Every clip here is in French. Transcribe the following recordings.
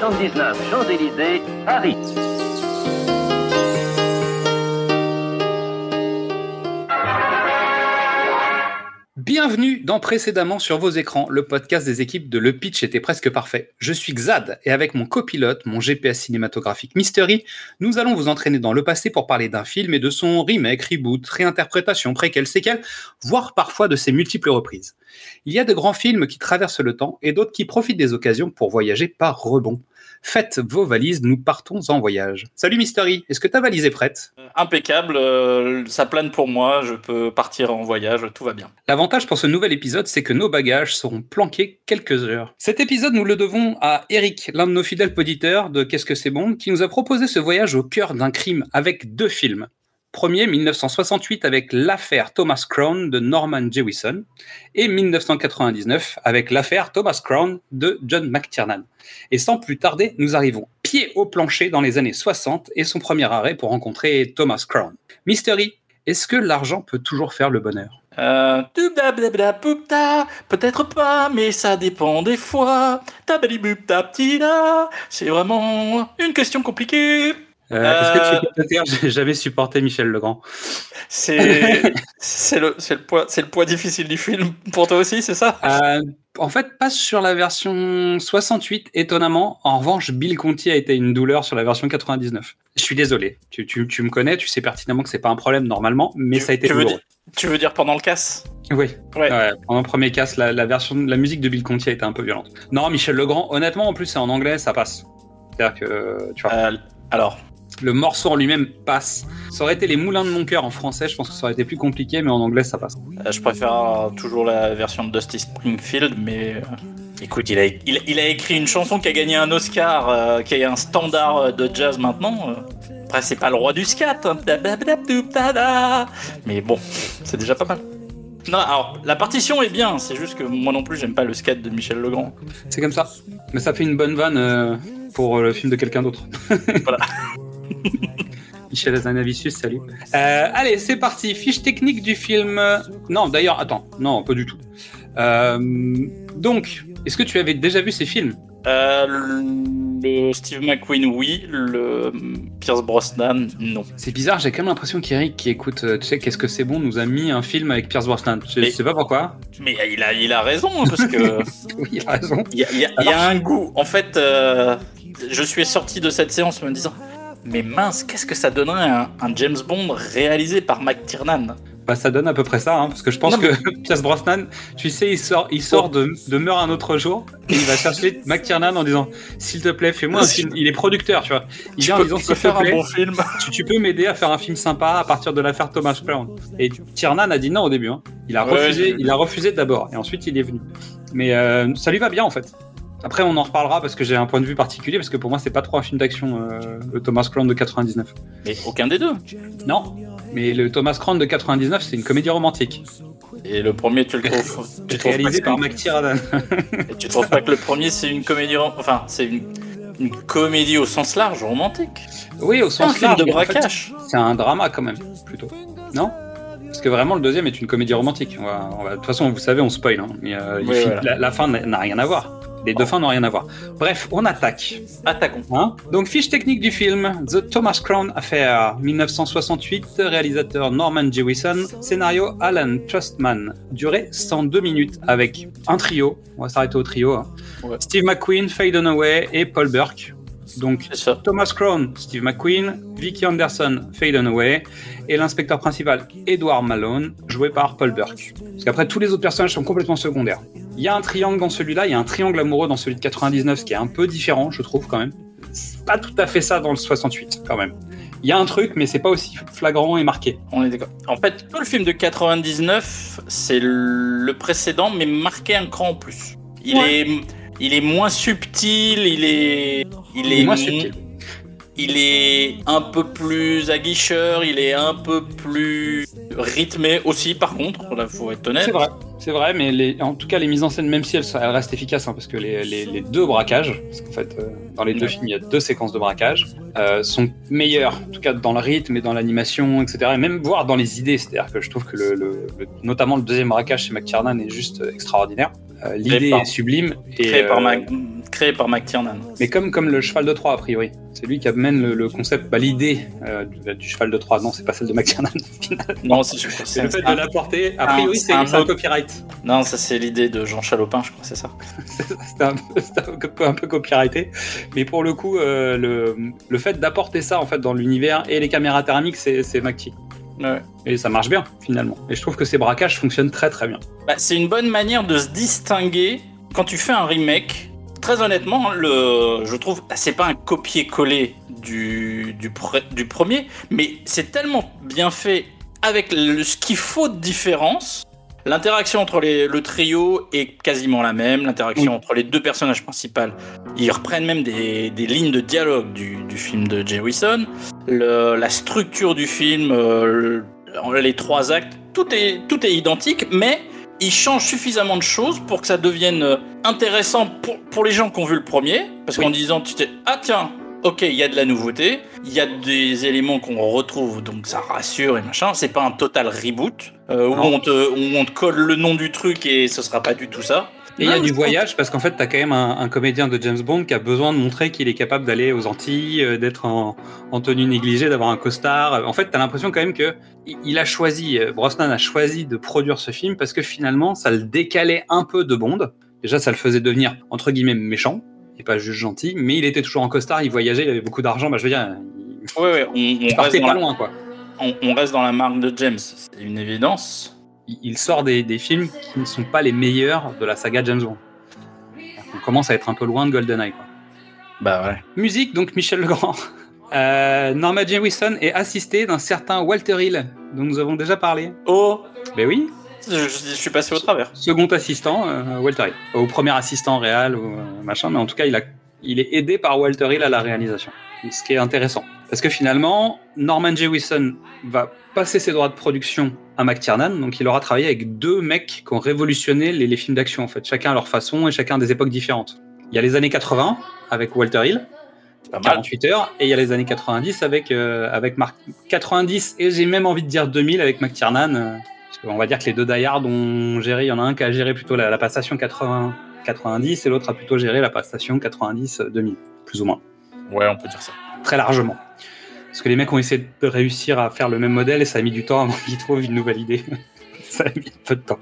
79 Champs-Élysées, Paris. Bienvenue dans Précédemment sur vos écrans, le podcast des équipes de Le Pitch était presque parfait. Je suis Xad et avec mon copilote, mon GPS cinématographique Mystery, nous allons vous entraîner dans le passé pour parler d'un film et de son remake, reboot, réinterprétation, préquel, séquel, voire parfois de ses multiples reprises. Il y a de grands films qui traversent le temps et d'autres qui profitent des occasions pour voyager par rebond. Faites vos valises, nous partons en voyage. Salut Mystery, est-ce que ta valise est prête? Impeccable, euh, ça plane pour moi, je peux partir en voyage, tout va bien. L'avantage pour ce nouvel épisode, c'est que nos bagages seront planqués quelques heures. Cet épisode, nous le devons à Eric, l'un de nos fidèles auditeurs de Qu'est-ce que c'est bon, qui nous a proposé ce voyage au cœur d'un crime avec deux films. Premier, 1968, avec l'affaire Thomas Crown de Norman Jewison, et 1999, avec l'affaire Thomas Crown de John McTiernan. Et sans plus tarder, nous arrivons pied au plancher dans les années 60 et son premier arrêt pour rencontrer Thomas Crown. Mystery, est-ce que l'argent peut toujours faire le bonheur? Euh, Peut-être pas, mais ça dépend des fois. C'est vraiment une question compliquée. Euh, Est-ce que tu peux dire, j'ai jamais supporté Michel Legrand C'est le, le, poids- c'est le poids difficile du film pour toi aussi, c'est ça? Euh, En fait, pas sur la version 68, étonnamment. En revanche, Bill Conti a été une douleur sur la version 99. Je suis désolé. Tu, tu, tu me connais, tu sais pertinemment que c'est pas un problème normalement, mais Tu- ça a été veux, douloureux. dire, tu veux dire pendant le casse? Oui. Ouais. Ouais, pendant le premier casse, la, la version, la musique de Bill Conti a été un peu violente. Non, Michel Legrand, honnêtement, en plus, c'est en anglais, ça passe. C'est-à-dire que, tu vois, Euh, Alors, le morceau en lui-même passe. Ça aurait été les moulins de mon cœur en français, je pense que ça aurait été plus compliqué, mais en anglais, ça passe. euh, je préfère euh, toujours la version de Dusty Springfield, mais euh, écoute, il a, il, il a écrit une chanson qui a gagné un Oscar, euh, qui est un standard de jazz maintenant. Après, c'est pas le roi du scat, hein. Mais bon, c'est déjà pas mal. Non, alors la partition est bien, c'est juste que moi non plus j'aime pas le scat de Michel Legrand. C'est comme ça. Mais ça fait une bonne vanne euh, pour le film de quelqu'un d'autre. Voilà. Michel Azanavicius, salut. Euh, allez, c'est parti. Fiche technique du film. Non, d'ailleurs, attends. Non, pas du tout. Euh, donc, est-ce que tu avais déjà vu ces films? Euh, le Steve McQueen, oui. Le Pierce Brosnan, non. C'est bizarre, j'ai quand même l'impression qu'Eric, qui écoute, tu sais, qu'est-ce que c'est bon, nous a mis un film avec Pierce Brosnan. Je Mais- sais pas pourquoi. Mais il a, il a raison, hein, parce que. Oui, il a raison. Il y, a- il y a- il y a un goût. En fait, euh, je suis sorti de cette séance me disant Mais mince, qu'est-ce que ça donnerait un, un James Bond réalisé par McTiernan Bah, ça donne à peu près ça, hein, parce que je pense Non, mais- que Pierce Brosnan, tu sais, il sort, il sort de, de Meurt un autre jour, et il va chercher McTiernan en disant S'il te plaît, fais-moi un film. Il est producteur, tu vois. Il vient en disant S'il te faire un plaît, bon film. tu, tu peux m'aider à faire un film sympa à partir de l'affaire Thomas Crown. Et Tiernan a dit non au début. hein. Il a Ouais, refusé, il a refusé d'abord, et ensuite il est venu. Mais euh, ça lui va bien en fait. Après, on en reparlera parce que j'ai un point de vue particulier, parce que pour moi, c'est pas trop un film d'action, euh, le Thomas Crown de 99. Mais aucun des deux. Non, mais le Thomas Crown de 99, c'est une comédie romantique, Et le premier, tu le trouves. tu pas par McTiernan. et tu trouves pas que le premier, c'est une comédie. Enfin, c'est une, une comédie au sens large, romantique. oui, au C'est un sens film large. de mais en fait, braquage. c'est un drama quand même, plutôt. Non? Parce que vraiment, le deuxième est une comédie romantique. On va- on va- De toute façon, vous savez, on spoil. hein, mais euh, Oui, voilà. la, la fin n'a rien à voir. Les deux fins n'ont rien à voir. Bref, on attaque. Attaquons. Hein Donc, fiche technique du film The Thomas Crown Affair, 1968, réalisateur Norman Jewison, scénario Alan Trustman, durée 102 minutes avec un trio, on va s'arrêter au trio, hein. Ouais. Steve McQueen, Faye Dunaway et Paul Burke. Donc. Thomas Crown, Steve McQueen, Vicky Anderson, Faye Dunaway, et l'inspecteur principal Edward Malone, joué par Paul Burke. Parce qu'après, tous les autres personnages sont complètement secondaires. Il y a un triangle dans celui-là, il y a un triangle amoureux dans celui de 99, ce qui est un peu différent, je trouve, quand même. C'est pas tout à fait ça dans le 68, quand même. Il y a un truc, mais c'est pas aussi flagrant et marqué. On est d'accord. En fait, tout le film de 99, c'est le précédent, mais marqué un cran en plus. Il Ouais. est. il est moins subtil, il est, il est moins mo- subtil. Il est un peu plus aguicheur, il est un peu plus rythmé aussi. Par contre, là, faut être honnête. C'est vrai, c'est vrai, mais les, en tout cas, les mises en scène, même si elles, restent efficaces, hein, parce que les, les- les deux braquages, parce qu'en fait, euh, dans les deux films, il y a deux séquences de braquage, euh, sont meilleures, en tout cas dans le rythme et dans l'animation, etc. Et même voire dans les idées, c'est-à-dire que je trouve que le, le- le- notamment le deuxième braquage chez McTiernan est juste euh, extraordinaire. Euh, L'idée est sublime. Et, Créé, par euh, Mac, créé par McTiernan. Mais comme, comme le cheval de Troie, a priori. C'est lui qui amène le, le concept, bah, l'idée euh, du, du cheval de Troie. Non, c'est pas celle de McTiernan. Non, c'est le fait de l'apporter. A priori, c'est un copyright. Non, ça c'est l'idée de Jean Chalopin, je crois, c'est ça. C'était un, un un peu copyrighté. Mais pour le coup, euh, le, le fait d'apporter ça en fait dans l'univers et les caméras thermiques, c'est c'est McTie. Et ça marche bien finalement. Et je trouve que ces braquages fonctionnent très très bien. Bah, c'est une bonne manière de se distinguer quand tu fais un remake. Très honnêtement, le, je trouve, c'est pas un copier-coller du, du, pre- du premier, mais c'est tellement bien fait avec ce qu'il faut de différence. L'interaction entre les- le trio est quasiment la même, l'interaction Oui. entre les deux personnages principaux. Ils reprennent même des, des lignes de dialogue du, du film de Jay Wilson. Le- la structure du film, euh, le- les trois actes, tout est, tout est identique, mais il change suffisamment de choses pour que ça devienne euh, intéressant pour, pour les gens qui ont vu le premier. Parce Oui. qu'en disant, tu t'es, ah tiens, ok, il y a de la nouveauté, il y a des éléments qu'on retrouve, donc ça rassure et machin. C'est pas un total reboot euh, où, on te, où on te colle le nom du truc et ce sera pas du tout ça. Et il y a du voyage parce qu'en fait, t'as quand même un, un comédien de James Bond qui a besoin de montrer qu'il est capable d'aller aux Antilles, euh, d'être en, en tenue négligée, d'avoir un costard. En fait, t'as l'impression quand même que il- il a choisi, euh, Brosnan a choisi de produire ce film parce que finalement, ça le décalait un peu de Bond. Déjà, ça le faisait devenir entre guillemets méchant pas juste gentil, mais il était toujours en costard, il voyageait, il avait beaucoup d'argent. Bah, je veux dire, il Ouais, ouais, on, il partait pas la, loin, quoi. on, on reste dans la marque de James, c'est une évidence. il il sort des, des films qui ne sont pas les meilleurs de la saga James Bond. On commence à être un peu loin de GoldenEye. Quoi. Bah ouais. Musique, donc Michel Legrand. Euh, Norma Jewison est assistée d'un certain Walter Hill, dont nous avons déjà parlé. Oh, Ben oui, je, je suis passé au travers. second assistant, euh, Walter Hill. Au premier assistant réel, ou euh, machin, mais en tout cas, il, a, il est aidé par Walter Hill à la réalisation. Ce qui est intéressant. Parce que finalement, Norman Jewison va passer ses droits de production à McTiernan, donc il aura travaillé avec deux mecs qui ont révolutionné les, les films d'action, en fait, chacun à leur façon et chacun à des époques différentes. Il y a les années 80 avec Walter Hill, C'est pas mal. 48 heures, et il y a les années 90 avec, euh, avec Mark 90, et j'ai même envie de dire 2000 avec McTiernan. Parce qu'on va dire que les deux Die Hard ont géré, il y en a un qui a géré plutôt la, la passation 80, 90, et l'autre a plutôt géré la passation 90-2000, plus ou moins, Ouais, on peut dire ça. très largement. Parce que les mecs ont essayé de réussir à faire le même modèle, et ça a mis du temps avant qu'ils trouvent une nouvelle idée. ça a mis un peu de temps.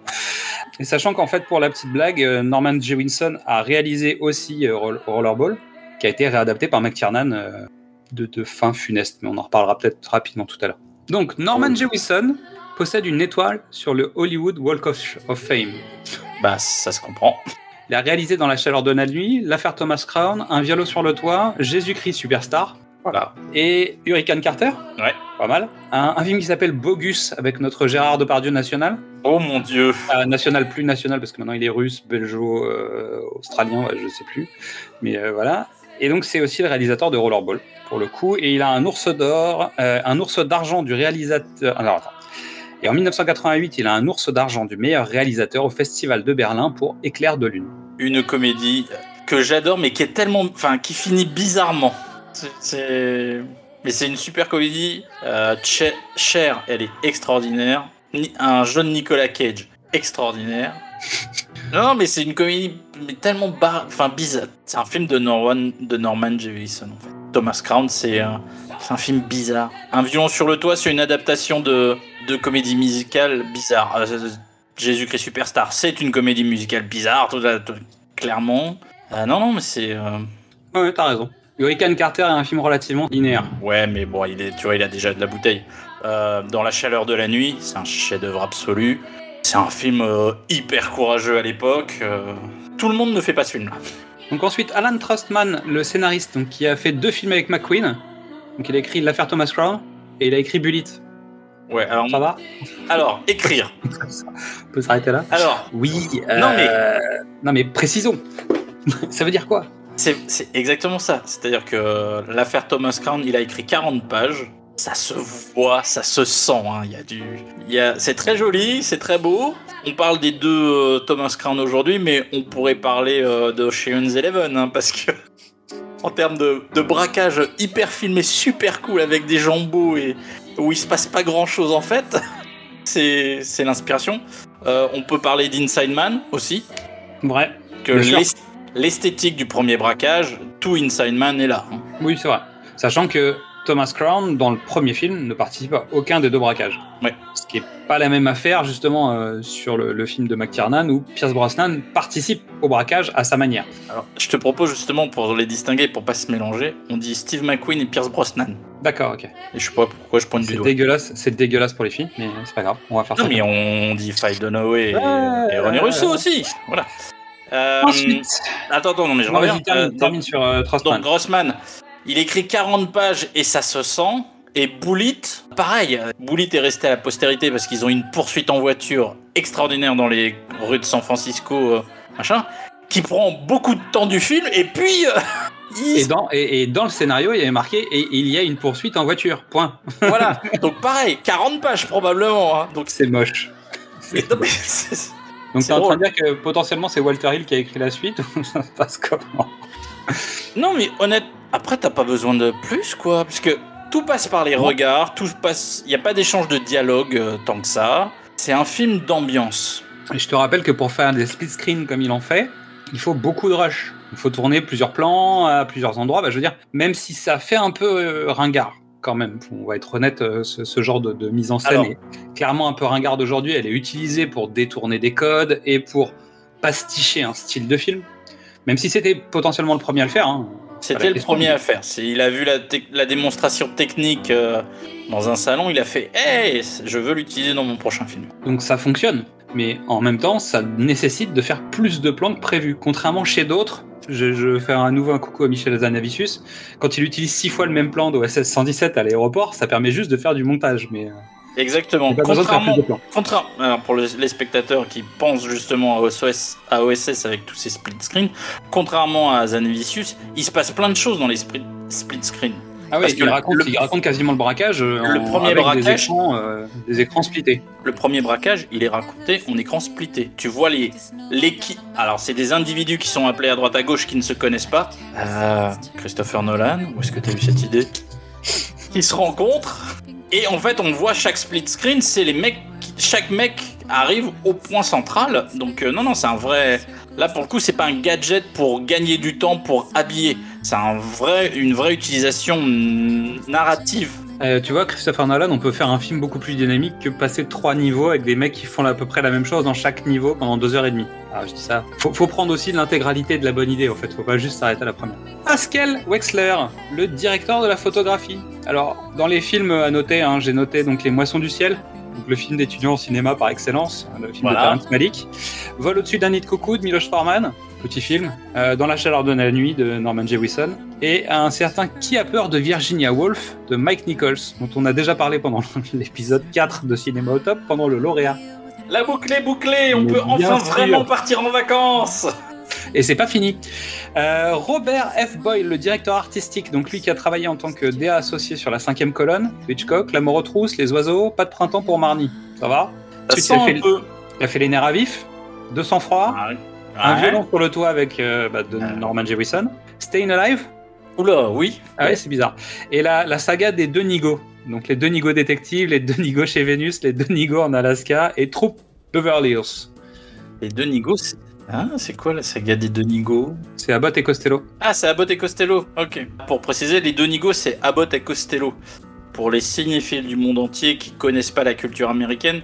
Et sachant qu'en fait, pour la petite blague, euh, Norman Jewison a réalisé aussi euh, Roll- Rollerball, qui a été réadapté par McTiernan euh, de, de fin funeste, mais on en reparlera peut-être rapidement tout à l'heure. Donc, Norman Jewison possède une étoile sur le Hollywood Walk of, of Fame. Bah, ça se comprend. Il a réalisé dans la chaleur de la nuit, l'affaire Thomas Crown, Un violon sur le toit, Jésus-Christ Superstar, Voilà. et Hurricane Carter. Ouais. Pas mal. Un, un film qui s'appelle Bogus avec notre Gérard Depardieu national. Oh mon dieu. Euh, national plus national parce que maintenant il est russe, belgeo, euh, australien, ouais, je sais plus. Mais euh, voilà. Et donc c'est aussi le réalisateur de Rollerball pour le coup. Et il a un ours d'or, euh, un ours d'argent du réalisateur. Alors attends. Et en 1988, il a un ours d'argent du meilleur réalisateur au Festival de Berlin pour Éclair de lune. Une comédie que j'adore, mais qui est tellement. Enfin, qui finit bizarrement. C'est-. Mais c'est une super comédie. Euh, Che- Cher, elle est extraordinaire. Un jeune Nicolas Cage, extraordinaire. Non, mais c'est une comédie mais tellement bar... enfin, bizarre. C'est un film de Norman, de Norman Jewison, en fait. Thomas Crown, c'est un... c'est un film bizarre. Un violon sur le toit, c'est une adaptation de, de comédie musicale bizarre. Euh, Jésus-Christ Superstar, c'est une comédie musicale bizarre, tout, tout- clairement. Euh, non, non, mais c'est. euh, Ouais, t'as raison. Hurricane Carter est un film relativement linéaire. Ouais, mais bon, il est, tu vois, il a déjà de la bouteille. Euh, dans la chaleur de la nuit, c'est un chef-d'œuvre absolu. C'est un film euh, hyper courageux à l'époque. euh, Tout le monde ne fait pas ce film-là. Donc ensuite, Alan Trustman, le scénariste, donc, qui a fait deux films avec McQueen. Donc il a écrit L'affaire Thomas Crown et il a écrit Bullet. Ouais, alors, Ça va alors écrire. On peut s'arrêter là Alors, Oui. Non, euh, Non mais précisons. Ça veut dire quoi? C'est exactement ça. C'est-à-dire que l'affaire Thomas Crown, il a écrit 40 pages. Ça se voit, ça se sent. hein. Il y a du, il a, c'est très joli, c'est très beau. On parle des deux euh, Thomas Crown aujourd'hui, mais on pourrait parler euh, de Ocean's Eleven, hein, parce que en termes de, de braquage hyper filmé, super cool avec des beaux et où il se passe pas grand-chose en fait, c'est c'est l'inspiration. Euh, on peut parler d'Inside Man aussi, Vrai. que l'est- l'esthétique du premier braquage, tout Inside Man est là. hein. Oui, c'est vrai. Sachant que Thomas Crown, dans le premier film, ne participe à aucun des deux braquages. Ouais. Ce qui est pas la même affaire, justement, euh, sur le, le film de McTiernan, où Pierce Brosnan participe au braquage à sa manière. Alors, je te propose justement pour les distinguer, pour pas se mélanger, on dit Steve McQueen et Pierce Brosnan. D'accord, ok. Et je sais pas pourquoi je pointe du C'est doigt. dégueulasse, c'est dégueulasse pour les filles, mais c'est pas grave, on va faire Non ça. mais on dit Faye Dunaway et, Ouais, et René Russo ouais. aussi. Voilà. Euh, Ensuite, attends, attends, non mais je non, reviens. termine, Euh, termine sur euh, Grossman, il écrit 40 pages et ça se sent. Et Bullitt, pareil, Bullitt est resté à la postérité parce qu'ils ont une poursuite en voiture extraordinaire dans les rues de San Francisco, euh, machin, qui prend beaucoup de temps du film. Et puis, euh, il- Et dans, et, et dans le scénario, il y avait marqué et il y a une poursuite en voiture. Point. voilà. Donc pareil, 40 pages probablement. hein. Donc, C'est moche. mais, non, mais c'est- Donc t'es en train de dire que potentiellement c'est Walter Hill qui a écrit la suite ou ça se passe comment? Non mais honnête, après t'as pas besoin de plus quoi, parce que tout passe par les regards, tout passe, il y a pas d'échange de dialogue euh, tant que ça. C'est un film d'ambiance. Et je te rappelle que pour faire des split screens comme il en fait, il faut beaucoup de rush. Il faut tourner plusieurs plans à plusieurs endroits. Bah, je veux dire, même si ça fait un peu euh, ringard, quand même, on va être honnête, euh, ce, ce genre de, de mise en scène Alors. est clairement un peu ringard aujourd'hui. Elle est utilisée pour détourner des codes et pour pasticher un style de film. Même si c'était potentiellement le premier à le faire. hein. C'était le premier à faire. Il a vu la démonstration technique euh, dans un salon, il a fait Hey, je veux l'utiliser dans mon prochain film. Donc ça fonctionne. Mais en même temps, ça nécessite de faire plus de plans que prévu. Contrairement chez d'autres, je, je vais faire à nouveau un coucou à Michel Azanavicius. Quand il utilise six fois le même plan d'OSS 117 à l'aéroport, ça permet juste de faire du montage. Mais euh, Exactement. Contrairement. Contraire, alors pour le- les spectateurs qui pensent justement à OSS, à OSS avec tous ces split screens, contrairement à Zanevicius, il se passe plein de choses dans les split, split screens. Ah parce oui, que il raconte, le- il raconte quasiment le braquage euh, Le en- premier avec des braquage- écrans, euh, des écrans splittés. Le premier braquage, il est raconté en écran splitté. Tu vois les l'équipe. Alors c'est des individus qui sont appelés à droite à gauche qui ne se connaissent pas. Euh, Christopher Nolan, où est-ce que tu as eu cette idée? Qui se rencontrent et en fait on voit chaque split screen, c'est les mecs, chaque mec arrive au point central. Donc euh, non non c'est un vrai. Là pour le coup c'est pas un gadget pour gagner du temps pour habiller. C'est un vrai une vraie utilisation narrative. Euh, tu vois, Christopher Nolan, on peut faire un film beaucoup plus dynamique que passer trois niveaux avec des mecs qui font à peu près la même chose dans chaque niveau pendant deux heures et demie. Ah, je dis ça. Faut, prendre aussi l'intégralité de la bonne idée, en fait. Faut pas juste s'arrêter à la première. Pascal Wexler, le directeur de la photographie. Alors, dans les films à noter, hein, j'ai noté donc Les Moissons du Ciel, donc le film d'étudiant au cinéma par excellence, hein, le film Voilà. de Terrence Malick. Vol au-dessus d'un nid de coucou de Miloš Forman, petit film. Euh, dans la chaleur de la nuit de Norman Jewison. Et un certain Qui a peur de Virginia Woolf de Mike Nichols, dont on a déjà parlé pendant l'épisode 4 de Cinéma au top, pendant le lauréat. La boucle est bouclée, on Mais peut enfin sûr. vraiment partir en vacances. Et c'est pas fini. Euh, Robert F. Boyle, le directeur artistique, donc lui qui a travaillé en tant que DA associé sur la cinquième colonne, Hitchcock, La mort aux trousses, Les oiseaux, Pas de printemps pour Marnie. Ça va Ça Ensuite, sent il a un fait- peu. Il a fait Les nerfs à vif, De sang-froid, Un Ouais. violon sur le toit avec euh, bah, de Ah. Norman Jewison, Staying Alive, Oula, oui. ah ouais, c'est bizarre, et la, la saga des deux Nigo, donc les deux Nigo détectives, les deux Nigo chez Vénus, les deux Nigo en Alaska, et Troupe Beverly Hills. Les deux Nigo, c'est. Ah, c'est quoi la saga des deux Nigo C'est Abbott et Costello. Ah, c'est Abbott et Costello. Ok. Pour préciser, les deux Nigo, c'est Abbott et Costello. Pour les cinéphiles du monde entier qui connaissent pas la culture américaine,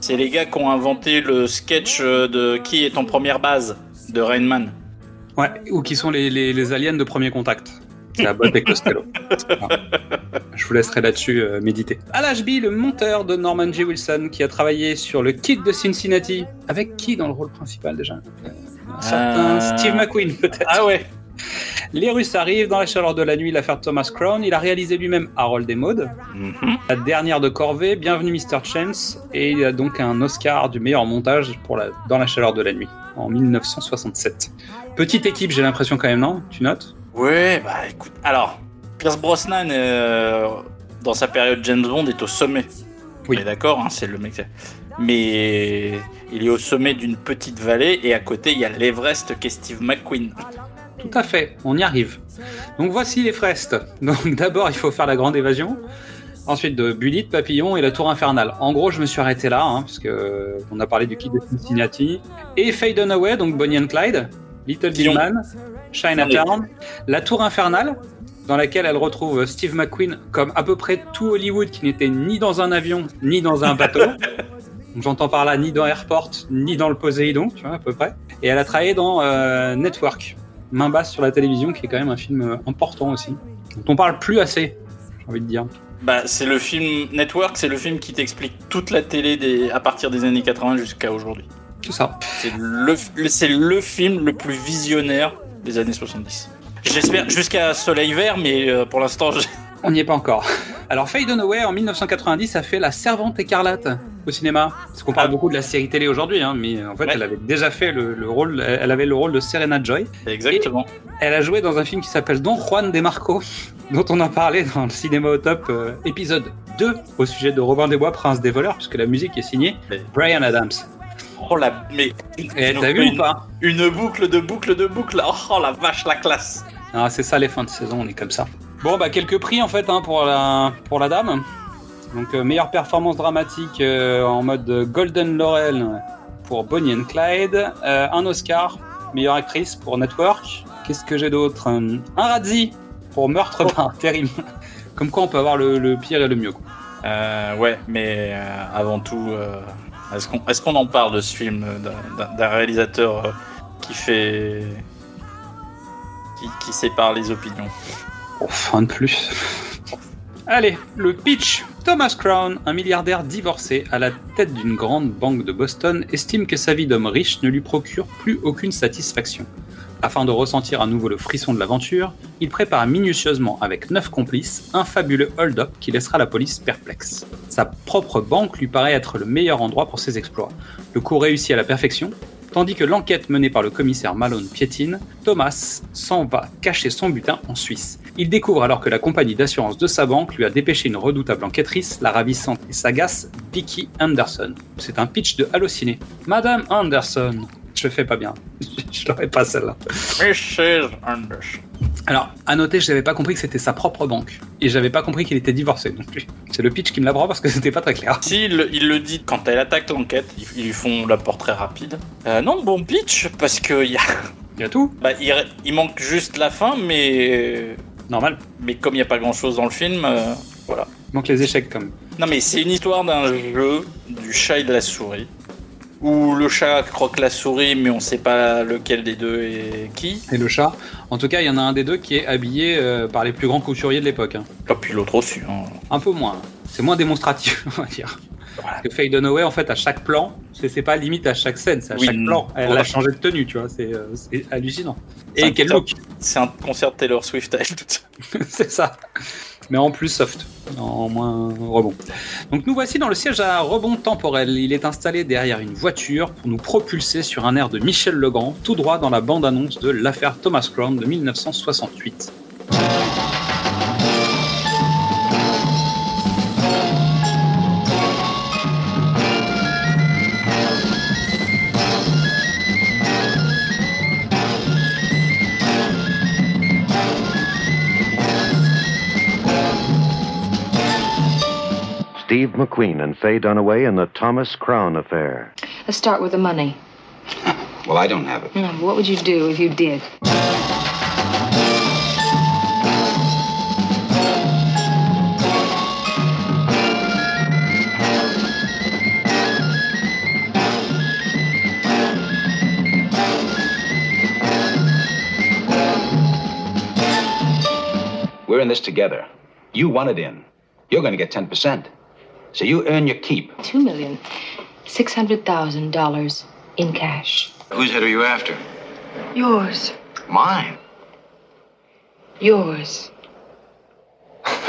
c'est les gars qui ont inventé le sketch euh, de Qui est en première base de Rain Man. Ouais, ou qui sont les, les, les aliens de premier contact. C'est Abbott et Costello. Voilà. Je vous laisserai là-dessus euh, méditer. Al Ashby, le monteur de Norman J. Wilson, qui a travaillé sur le Kid de Cincinnati. Avec qui dans le rôle principal déjà? Euh, Un certain Euh. Steve McQueen, peut-être. Ah ouais Les Russes arrivent dans la chaleur de la nuit, l'affaire Thomas Crown. Il a réalisé lui-même Harold et Maud, Mhm. la dernière de Corvée, Bienvenue Mr. Chance, et il a donc un Oscar du meilleur montage pour la, dans la chaleur de la nuit en 1967. Petite équipe, j'ai l'impression quand même, non? Tu notes? Ouais, bah écoute. Alors, Pierce Brosnan, euh, dans sa période James Bond, est au sommet. Oui. On est d'accord, hein, c'est le mec. Mais il est au sommet d'une petite vallée et à côté, il y a l'Everest qui est Steve McQueen. Tout à fait, on y arrive. Donc voici les frestes. Donc d'abord, il faut faire la grande évasion. Ensuite, de Bullitt, Papillon et la Tour Infernale. En gros, je me suis arrêté là, hein, parce que euh, on a parlé du kit de Cincinnati. Et Fade Away, donc Bonnie and Clyde, Little Big Man, Chinatown, la Tour Infernale, dans laquelle elle retrouve Steve McQueen comme à peu près tout Hollywood qui n'était ni dans un avion, ni dans un bateau. J'entends par là ni dans Airport, ni dans le Poséidon, tu vois, à peu près. Et elle a travaillé dans euh, Network, main basse sur la télévision, qui est quand même un film euh, important aussi. Dont on parle plus assez, j'ai envie de dire. Bah, c'est le film Network, c'est le film qui t'explique toute la télé des, à partir des années 80 jusqu'à aujourd'hui. Ça. C'est le, le- c'est le film le plus visionnaire des années 70. J'espère jusqu'à Soleil Vert, mais euh, pour l'instant, j'ai- On n'y est pas encore. Alors Faye Dunaway en 1990 a fait La Servante écarlate au cinéma. Parce qu'on parle Ah. beaucoup de la série télé aujourd'hui, hein, mais en fait Ouais. elle avait déjà fait le, le rôle, elle avait le rôle de Serena Joy. exactement. Elle a joué dans un film qui s'appelle Don Juan de Marco, dont on a parlé dans le cinéma au top euh, épisode 2 au sujet de Robin des Bois, Prince des voleurs, puisque la musique est signée Brian Adams. Oh la, mais nous t'as vu ou une, pas une boucle de boucle de boucle. Oh la vache, la classe. Ah, c'est ça les fins de saison, on est comme ça. Bon, bah quelques prix en fait hein, pour, la, pour la dame. Donc euh, meilleure performance dramatique euh, en mode Golden Laurel pour Bonnie and Clyde. Euh, un Oscar, meilleure actrice pour Network. Qu'est-ce que j'ai d'autre? Un Razzie pour Meurtre d'un terrible. Comme quoi on peut avoir le, le pire et le mieux. quoi. Euh, ouais, mais euh, avant tout, euh, est-ce qu'on est qu'on en parle de ce film euh, d'un- réalisateur euh, qui fait. qui, qui sépare les opinions? Oh, fin de plus. Allez, le pitch. Thomas Crown, un milliardaire divorcé à la tête d'une grande banque de Boston, estime que sa vie d'homme riche ne lui procure plus aucune satisfaction. Afin de ressentir à nouveau le frisson de l'aventure, il prépare minutieusement avec neuf complices un fabuleux hold-up qui laissera la police perplexe. Sa propre banque lui paraît être le meilleur endroit pour ses exploits. Le coup réussit à la perfection, tandis que l'enquête menée par le commissaire Malone piétine, Thomas s'en va cacher son butin en Suisse. Il découvre alors que la compagnie d'assurance de sa banque lui a dépêché une redoutable enquêtrice, la ravissante et sagace Vicky Anderson. C'est un pitch de halluciné. Madame Anderson. Je fais pas bien. Je l'aurais pas celle-là. Alors, à noter, je n'avais pas compris que c'était sa propre banque. Et j'avais pas compris qu'il était divorcé non plus. C'est le pitch qui me l'apprend parce que c'était pas très clair. Si, il, il le dit quand elle attaque l'enquête, ils, ils lui font la portrait rapide. Euh, non, bon pitch, parce que y a, Il y a tout. bah, il, il manque juste la fin, mais, Normal. mais comme il n'y a pas grand chose dans le film, euh, voilà. Il manque les échecs comme. Non, mais c'est une histoire d'un jeu du chat et de la souris. Où le chat croque la souris, mais on sait pas lequel des deux est qui. Et le chat. En tout cas, il y en a un des deux qui est habillé euh, par les plus grands couturiers de l'époque. hein. Pas puis l'autre aussi. hein. Un peu moins. C'est moins démonstratif, on va dire. Parce que Faye Dunaway, en fait, à chaque plan, c'est pas limite à chaque scène, c'est à Oui, chaque plan. Elle Voilà. a changé de tenue, tu vois, c'est euh, hallucinant. Et quel look C'est un concert de Taylor Swift à elle toute. C'est ça. Mais en plus soft, en moins rebond. Donc nous voici dans le siège à rebond temporel. Il est installé derrière une voiture pour nous propulser sur un air de Michel Legrand, tout droit dans la bande-annonce de l'affaire Thomas Crown de 1968. Steve McQueen and Faye Dunaway in the Thomas Crown affair. Let's start with the money. Well, I don't have it. Hmm, What would you do if you did? We're in this together. You want it in. You're going to get 10%. So you earn your keep. Two million six hundred thousand dollars in cash. Whose head are you after? Yours. Mine. Yours.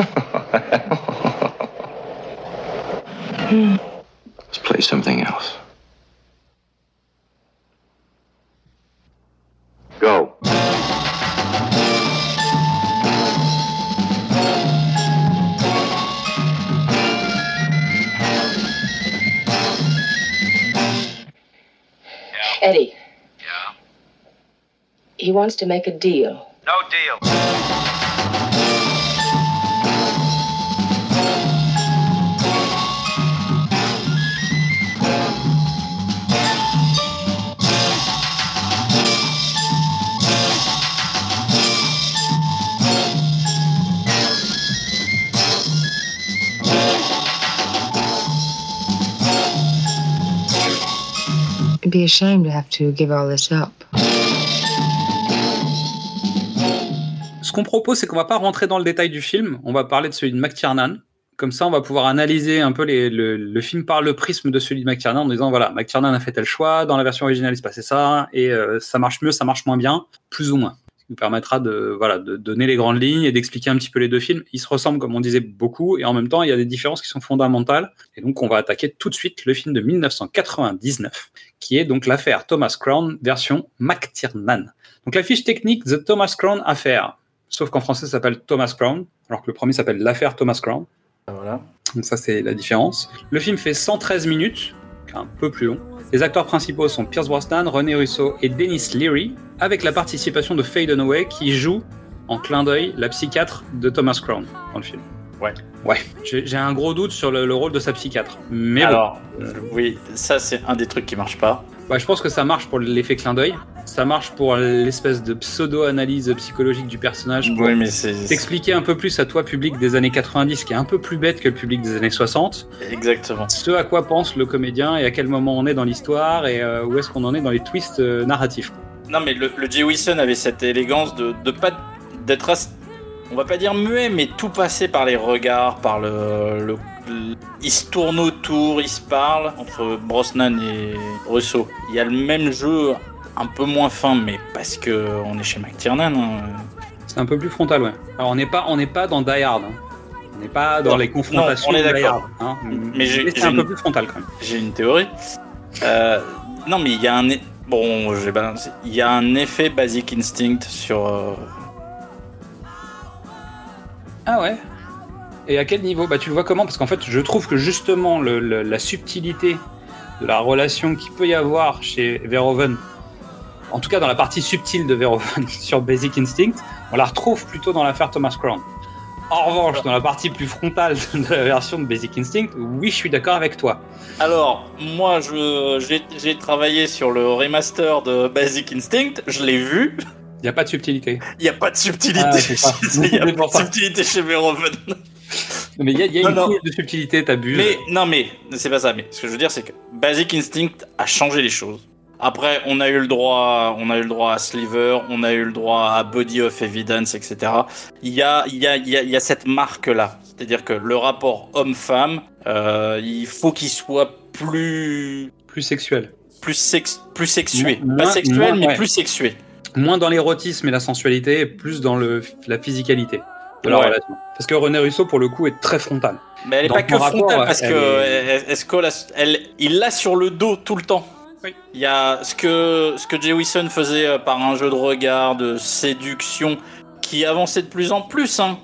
Let's play something else. Go. Eddie. Yeah. He wants to make a deal. No deal. Ce qu'on propose, c'est qu'on va pas rentrer dans le détail du film. On va parler de celui de McTiernan. Comme ça, on va pouvoir analyser un peu le, film par le prisme de celui de McTiernan en disant voilà, McTiernan a fait tel choix, dans la version originale il se passait ça, et euh, ça marche mieux, ça marche moins bien, plus ou moins. Nous permettra de, voilà, de donner les grandes lignes et d'expliquer un petit peu les deux films. Ils se ressemblent, comme on disait, beaucoup, et en même temps, il y a des différences qui sont fondamentales. Et donc, on va attaquer tout de suite le film de 1999, qui est donc l'affaire Thomas Crown, version McTiernan. Donc, la fiche technique The Thomas Crown Affair, sauf qu'en français, ça s'appelle Thomas Crown, alors que le premier s'appelle l'affaire Thomas Crown. Voilà. Donc ça, c'est la différence. Le film fait 113 minutes, un peu plus long. Les acteurs principaux sont Pierce Brosnan, René Russo et Dennis Leary, avec la participation de Faye Dunaway qui joue en clin d'œil la psychiatre de Thomas Crown dans le film. Ouais. Ouais. J'ai un gros doute sur le, le rôle de sa psychiatre. Mais bon. Alors, euh, oui, ça c'est un des trucs qui marche pas. Ouais, je pense que ça marche pour l'effet clin d'œil. Ça marche pour l'espèce de pseudo-analyse psychologique du personnage. Pour Oui, mais c'est t'expliquer un peu plus à toi, public des années 90, qui est un peu plus bête que le public des années 60. exactement. ce à quoi pense le comédien et à quel moment on est dans l'histoire et euh, où est-ce qu'on en est dans les twists euh, narratifs. Non, mais le, le Jay Wilson avait cette élégance de, de pas d'être, on va pas dire muet, mais tout passer par les regards, par le, le- le- il se tourne autour, il se parle entre Brosnan et Russo. Il y a le même jeu, un peu moins fin, mais parce que on est chez McTiernan. hein. C'est un peu plus frontal, ouais. Alors on n'est pas, on n'est pas dans Die Hard. hein. On n'est pas dans Non, les confrontations non, on est de Die d'accord. Hard. hein. Mais c'est un peu plus frontal quand même. J'ai une théorie. Euh, non, mais il y a un, bon, j'ai balancé. Il y a un effet Basic Instinct sur. euh, Ah ouais. Et à quel niveau? Bah tu le vois comment? Parce qu'en fait, je trouve que justement la subtilité la relation qu'il peut y avoir chez Verhoeven, en tout cas dans la partie subtile de Verhoeven sur Basic Instinct, on la retrouve plutôt dans l'affaire Thomas Crown. En revanche, dans la partie plus frontale de la version de Basic Instinct, oui, je suis d'accord avec toi. Alors, moi, j'ai travaillé sur le remaster de Basic Instinct, je l'ai vu. Il n'y a pas de subtilité. Il n'y a pas de subtilité. Ah. Il n'y a pas de subtilité chez Verhoeven. Mais il y a, il y a Non, une non. de subtilité, t'abuses. Mais non, mais c'est pas ça. Mais ce que je veux dire, c'est que Basic Instinct a changé les choses. Après, on a eu le droit, on a eu le droit à Sliver, on a eu le droit à Body of Evidence, etc. Il y a, il y a, il y a, il y a cette marque là, c'est-à-dire que le rapport homme-femme, euh, il faut qu'il soit plus, Plus sexuel. plus sex, plus sexué, pas sexuel, mais ouais. plus sexué. Moins dans l'érotisme et la sensualité, et plus dans le, la physicalité de la Ouais. relation. Parce que René Russo, pour le coup, est très frontal. Mais elle est Dans pas que rapport, frontale parce elle que est- est-ce que la- elle, il l'a sur le dos tout le temps. Oui. Il y a ce que ce que Jay Wilson faisait euh, par un jeu de regard, de séduction, qui avançait de plus en plus, hein,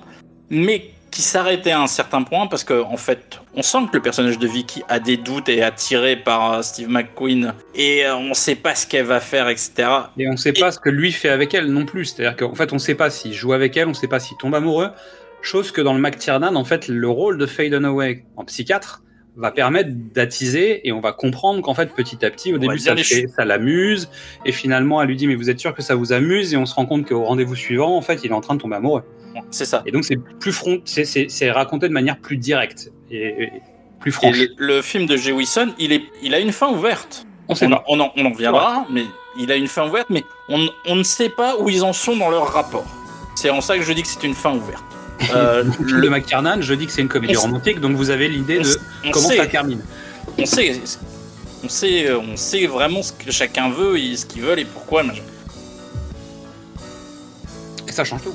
mais qui s'arrêtait à un certain point parce que en fait, on sent que le personnage de Vicky a des doutes et est attiré par euh, Steve McQueen et euh, on sait pas ce qu'elle va faire, etc. Et on sait pas ce que lui fait avec elle non plus. C'est-à-dire qu'en fait, on sait pas s'il joue avec elle, on sait pas s'il tombe amoureux. Chose que dans le McTiernan, en fait, le rôle de Faye Dunaway en psychiatre va permettre d'attiser et on va comprendre qu'en fait, petit à petit, au On début, ça, fait- ça l'amuse. Et finalement, elle lui dit, mais vous êtes sûr que ça vous amuse? Et on se rend compte qu'au rendez-vous suivant, en fait, il est en train de tomber amoureux. C'est ça. Et donc, c'est plus front, c'est- raconté de manière plus directe et, et plus Et franche. le, le film de Jay Wilson, il est, il a une fin ouverte. On sait on, pas. on en, on en reviendra, mais il a une fin ouverte, mais on, on ne sait pas où ils en sont dans leur rapport. C'est en ça que je dis que c'est une fin ouverte. Euh, Le le- McTiernan, je dis que c'est une comédie romantique, donc vous avez l'idée de comment sait, ça termine. on sait, on sait, on sait vraiment ce que chacun veut, et ce qu'ils veulent et pourquoi. Et ça change tout.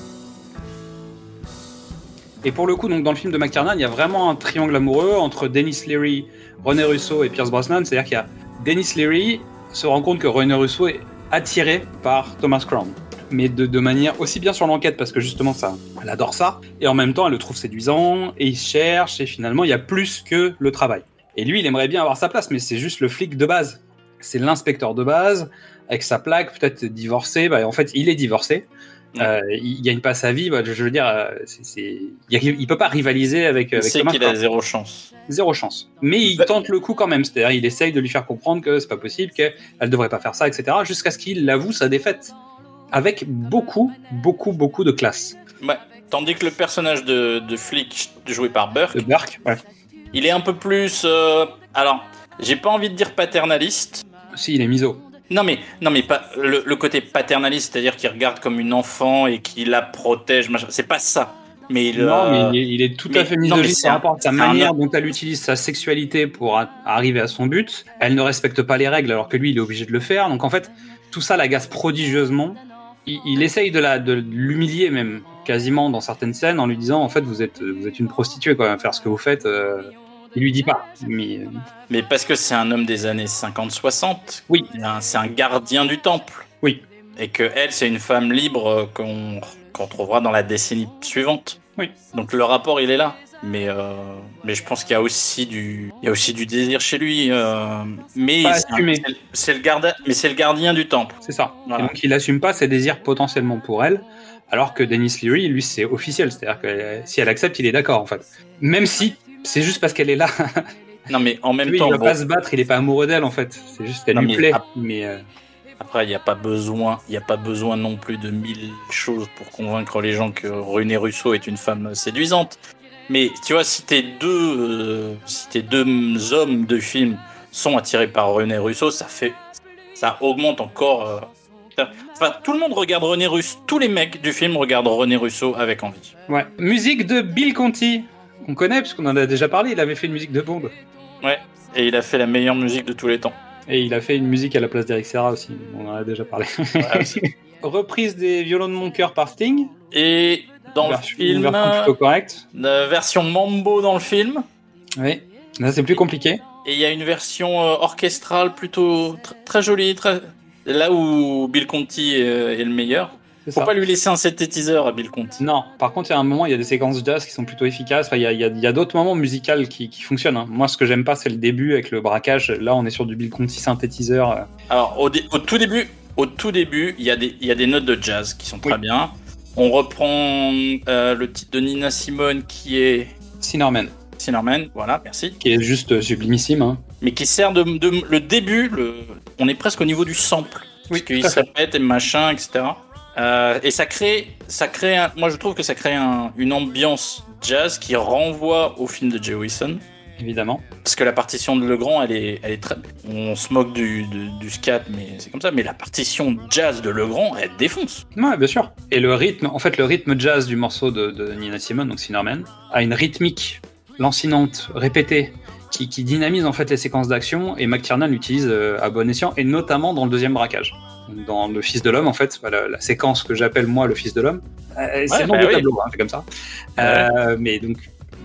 Et pour le coup, donc dans le film de McTiernan, il y a vraiment un triangle amoureux entre Dennis Leary, René Russo et Pierce Brosnan. C'est-à-dire qu'il y a Dennis Leary se rend compte que René Russo est attiré par Thomas Crown. Mais de, manière aussi bien sur l'enquête, parce que justement, ça, elle adore ça. Et en même temps, elle le trouve séduisant, et il cherche, et finalement, il y a plus que le travail. Et lui, il aimerait bien avoir sa place, mais c'est juste le flic de base. C'est l'inspecteur de base, avec sa plaque, peut-être divorcé. Bah, en fait, il est divorcé. Ouais. Euh, il gagne pas sa vie. Bah, je veux dire, euh, c'est, c'est- il, peut pas rivaliser avec. Avec Thomas qu'il a zéro chance. Zéro chance. Mais il Bah- tente le coup quand même. C'est-à-dire, il essaye de lui faire comprendre que c'est pas possible, qu'elle devrait pas faire ça, etc. Jusqu'à ce qu'il avoue sa défaite. Avec beaucoup, beaucoup, beaucoup de classe. Ouais. Tandis que le personnage de, de flic joué par Burke, De Burke, ouais. il est un peu plus. euh, alors, j'ai pas envie de dire paternaliste. Si, il est miso. Non mais non mais pas le, le côté paternaliste, c'est-à-dire qu'il regarde comme une enfant et qu'il la protège. C'est pas ça. Mais il, Non, euh, mais il est, tout mais- à fait misogyne par rapport à sa manière dont elle utilise sa sexualité pour a- arriver à son but. Elle ne respecte pas les règles alors que lui, il est obligé de le faire. Donc en fait, tout ça l'agace prodigieusement. Il, il essaye de la de l'humilier même quasiment dans certaines scènes en lui disant en fait vous êtes vous êtes une prostituée quoi, faire ce que vous faites. euh, il lui dit pas. Mais euh, mais parce que c'est un homme des années 50-60. Oui. C'est un gardien du temple. Oui. Et que elle, c'est une femme libre euh, qu'on qu'on trouvera dans la décennie suivante. Oui. Donc le rapport, il est là. Mais, euh, mais je pense qu'il y a aussi du, il y a aussi du désir chez lui. euh, mais c'est le- c'est le garda- mais c'est le gardien du temple. c'est ça. Voilà. Et donc il assume pas ses désirs potentiellement pour elle. Alors que Dennis Leary, lui, c'est officiel. C'est-à-dire que si elle accepte, il est d'accord, en fait. Même si c'est juste parce qu'elle est là. Non, mais en même Lui, temps, il va bon, pas se battre, il est pas amoureux d'elle en fait. C'est juste qu'elle lui mais plaît. ap- Mais euh, Après, il n'y a pas besoin, il y a pas besoin non plus de mille choses pour convaincre les gens que René Russo est une femme séduisante. Mais tu vois, si tes deux, euh, si tes deux hommes de film sont attirés par René Russo, ça fait, ça augmente encore. euh. Enfin, tout le monde regarde René Russo, tous les mecs du film regardent René Russo avec envie. ouais. Musique de Bill Conti. On connaît puisqu'on en a déjà parlé. Il avait fait une musique de Bond Ouais. Et il a fait la meilleure musique de tous les temps. et il a fait une musique à la place d'Eric Serra aussi. On en a déjà parlé. Ouais. Reprise des violons de mon cœur par Sting. Et dans Version- le film, version plutôt correcte. euh, version mambo dans le film. Oui. Là c'est plus compliqué. Et il y a une version euh, orchestrale plutôt tr- très jolie, très... là où Bill Conti est, est le meilleur. Faut ça. pas lui laisser un synthétiseur à Bill Conti. Non, par contre, il y a un moment, il y a des séquences jazz qui sont plutôt efficaces. Il y a, d'autres moments musicaux qui, qui fonctionnent. hein. Moi, ce que j'aime pas, c'est le début avec le braquage. Là, on est sur du Bill Conti synthétiseur. euh. Alors au, dé- au tout début, au tout début, il y a des il y a des notes de jazz qui sont très Oui. bien. On reprend euh, le titre de Nina Simone qui est Cinnamon, Cinnamon, voilà, merci. qui est juste sublimissime. hein. Mais qui sert de, de- le début, le, on est presque au niveau du sample. Oui, parce qu'il répète et machin, etc. Euh, et ça crée, ça crée un- moi je trouve que ça crée un- une ambiance jazz qui renvoie au film de Jay Wilson. évidemment. Parce que la partition de Legrand, elle est, elle est très. On se moque du, du, du scat, mais c'est comme ça. Mais la partition jazz de Legrand, elle défonce. Ouais, bien sûr. Et le rythme, en fait, le rythme jazz du morceau de, de Nina Simone, donc Cinnamon, a une rythmique lancinante, répétée, qui, qui dynamise en fait les séquences d'action. Et McTiernan l'utilise euh, à bon escient, et notamment dans le deuxième braquage. Dans Le Fils de l'homme, en fait, la séquence que j'appelle moi le Fils de l'homme. Euh, c'est nom bah oui. tableau, hein, c'est comme ça. Euh, mais donc,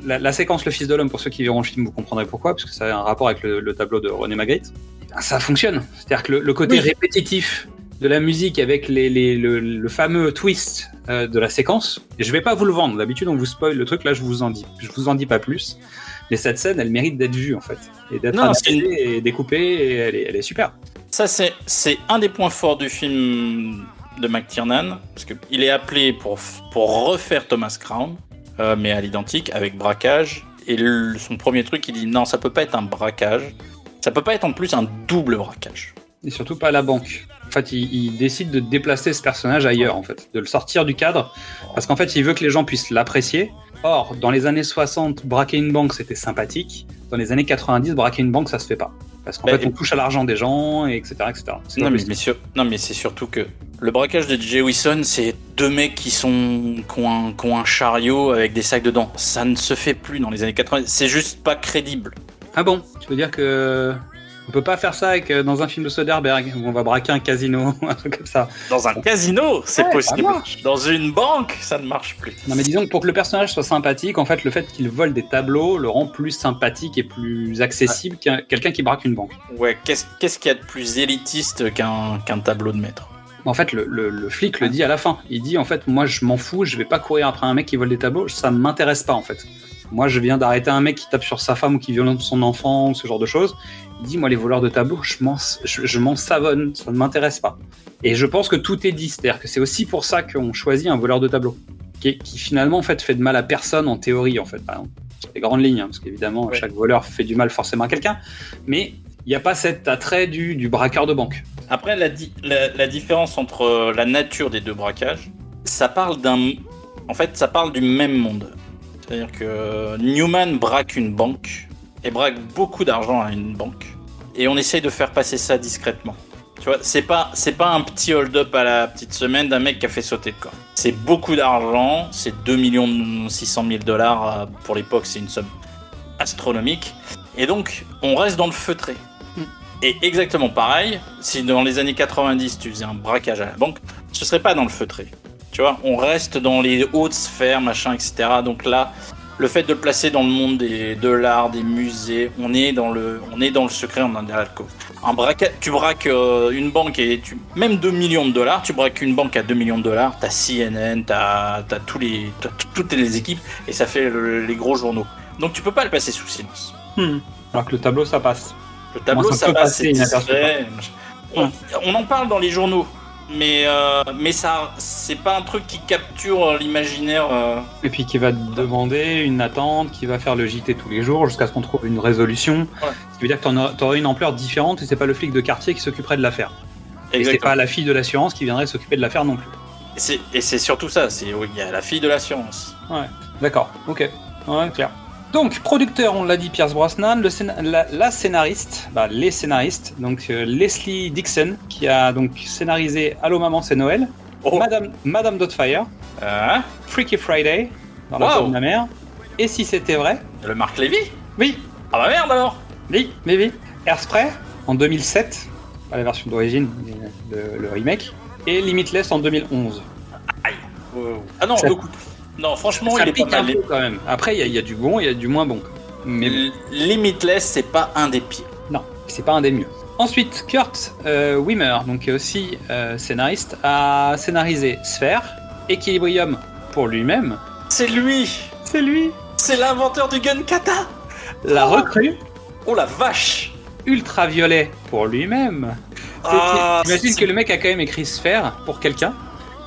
la, la séquence Le Fils de l'homme, pour ceux qui verront le film, vous comprendrez pourquoi, parce que ça a un rapport avec le, le tableau de René Magritte. Ben, Ça fonctionne. C'est-à-dire que le, le côté Oui. répétitif de la musique avec les, les- le, le fameux twist euh, de la séquence, et je vais pas vous le vendre. D'habitude, on vous spoil le truc, là, je vous en dis, je vous en dis pas plus. Mais cette scène, elle mérite d'être vue, en fait. Et d'être analysée et découpée, et elle est, elle est super. Ça, c'est, c'est un des points forts du film de McTiernan, parce qu'il est appelé pour, pour refaire Thomas Crown, euh, mais à l'identique, avec braquage. Et le- son premier truc, il dit non, ça peut pas être un braquage. Ça peut pas être en plus un double braquage. Et surtout pas à la banque. En fait, il, il décide de déplacer ce personnage ailleurs, en fait, de le sortir du cadre, parce qu'en fait, il veut que les gens puissent l'apprécier. Or, dans les années 60, braquer une banque, c'était sympathique. Dans les années 90, braquer une banque, ça se fait pas. Parce qu'en Bah, fait, on touche à l'argent des gens, et etc. etc. Non mais, possible. mais sur- non, mais c'est surtout que le braquage de Jay Wilson, c'est deux mecs qui, sont, qui, ont un, qui ont un chariot avec des sacs dedans. Ça ne se fait plus dans les années 80. C'est juste pas crédible. Ah bon? Tu veux dire que On peut pas faire ça avec, euh, dans un film de Soderbergh où on va braquer un casino, un truc comme ça. Dans un casino, c'est Ouais, possible. Dans une banque, ça ne marche plus. Non mais disons que pour que le personnage soit sympathique, en fait, le fait qu'il vole des tableaux le rend plus sympathique et plus accessible qu'un quelqu'un qui braque une banque. Ouais, qu'est-ce qu'il y a de plus élitiste qu'un qu'un tableau de maître? En fait, le, le- le flic le dit à la fin. Il dit en fait, moi je m'en fous, je vais pas courir après un mec qui vole des tableaux, ça m'intéresse pas en fait. Moi je viens d'arrêter un mec qui tape sur sa femme ou qui violente son enfant ou ce genre de choses. Dit moi les voleurs de tableaux, je m'en je, je m'en savonne, ça ne m'intéresse pas. Et je pense que tout est dit, c'est-à-dire que c'est aussi pour ça qu'on choisit un voleur de tableaux, qui, qui finalement en fait fait de mal à personne en théorie en fait, par les grandes lignes, hein, parce qu'évidemment Ouais. chaque voleur fait du mal forcément à quelqu'un, mais il n'y a pas cet attrait du, du braqueur de banque. Après, la, di- la, la différence entre euh, la nature des deux braquages, ça parle d'un. En fait, ça parle du même monde. C'est-à-dire que Newman braque une banque et braque beaucoup d'argent à une banque. Et on essaye de faire passer ça discrètement. Tu vois, c'est pas, c'est pas un petit hold-up à la petite semaine d'un mec qui a fait sauter le corps. C'est beaucoup d'argent, c'est 2 millions 600 000 dollars. euh, Pour l'époque, c'est une somme astronomique. Et donc, on reste dans le feutré. Et exactement pareil, si dans les années 90 tu faisais un braquage à la banque, ce serait pas dans le feutré. Tu vois, on reste dans les hautes sphères, machin, etc. Donc là, le fait de le placer dans le monde des, de l'art, des musées, on est dans le, on est dans le secret, on est dans l'alcool. Un braquage, tu braques euh, une banque et tu, même 2 millions de dollars, tu braques une banque à 2 millions de dollars, t'as CNN, t'as, t'as tous les, t'as toutes les équipes et ça fait le- les gros journaux. Donc tu peux pas le passer sous silence. Hmm. Alors que le tableau ça passe. Le tableau, Moi, ça passer c'est on en parle dans les journaux, mais, euh, mais ça, c'est pas un truc qui capture l'imaginaire. euh. Et puis qui va demander une attente, qui va faire le JT tous les jours jusqu'à ce qu'on trouve une résolution. Ouais. Ce qui veut dire que tu aurais une ampleur différente et c'est pas le flic de quartier qui s'occuperait de l'affaire. Et c'est pas la fille de l'assurance qui viendrait s'occuper de l'affaire non plus. Et c'est- surtout ça, c'est oui, il y a la fille de l'assurance. D'accord, ok. Ouais, clair. Donc, producteur, on l'a dit, Pierce Brosnan, le scén- la, la scénariste, bah, les scénaristes, donc euh, Leslie Dixon, qui a donc scénarisé Allô maman, c'est Noël, Oh, Madame, Madame Doubtfire, hein Freaky Friday, dans la. Pomme de la mer, et si c'était vrai, le Marc Lévy? Oui, Ah bah merde alors Oui, oui, oui. Airspray en 2007, pas la version d'origine, mais le, le remake, et Limitless en 2011. Ah non, le coup. Non, franchement, Ça il est pas un mal. peu quand même. Après, il y, a- il y a du bon, il y a du moins bon. Mais bon, Limitless, c'est pas un des pires. non, c'est pas un des mieux. Ensuite, Kurt euh, Wimmer, donc qui est aussi euh, scénariste, a scénarisé Sphere, Equilibrium pour lui-même. C'est lui C'est lui C'est l'inventeur du gun kata La Oh. recrue, Oh la vache Ultraviolet pour lui-même. Ah, Imagine que le mec a quand même écrit Sphère pour quelqu'un,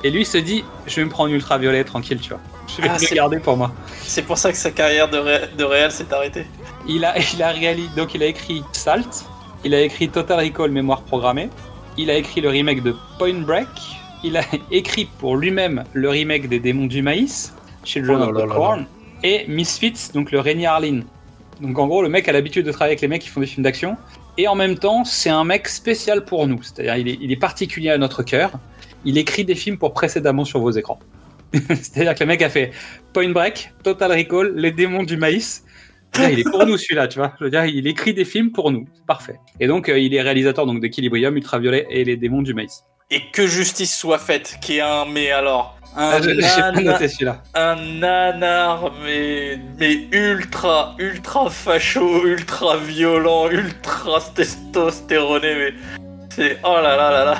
et lui se dit Je vais me prendre ultraviolet tranquille, tu vois. Je vais Ah, le c'est- garder pour moi. C'est pour ça que sa carrière de, ré- de réel s'est arrêtée. Il a, il a réalisé, donc il a écrit Salt, il a écrit Total Recall Mémoire Programmée, il a écrit le remake de Point Break, il a écrit pour lui-même le remake des Démons du Maïs, Children Oh of the Corn, et Misfits, donc le Rainy Harlin. Donc en gros, le mec a l'habitude de travailler avec les mecs qui font des films d'action, et en même temps, c'est un mec spécial pour nous, c'est-à-dire il est, il est particulier à notre cœur, il écrit des films pour précédemment sur vos écrans. c'est-à-dire que le mec a fait Point Break, Total Recall, Les Démons du Maïs, il est pour nous celui-là, tu vois. Je veux dire, il écrit des films pour nous, parfait. Et donc, euh, il est réalisateur donc d'Equilibrium, Ultraviolet et Les Démons du Maïs. Et que justice soit faite, qui est un, mais alors, un, Ah, je- pas noté celui-là. un nanar, mais, mais ultra, ultra facho, ultra violent, ultra testostéroné, mais c'est, oh là là là là.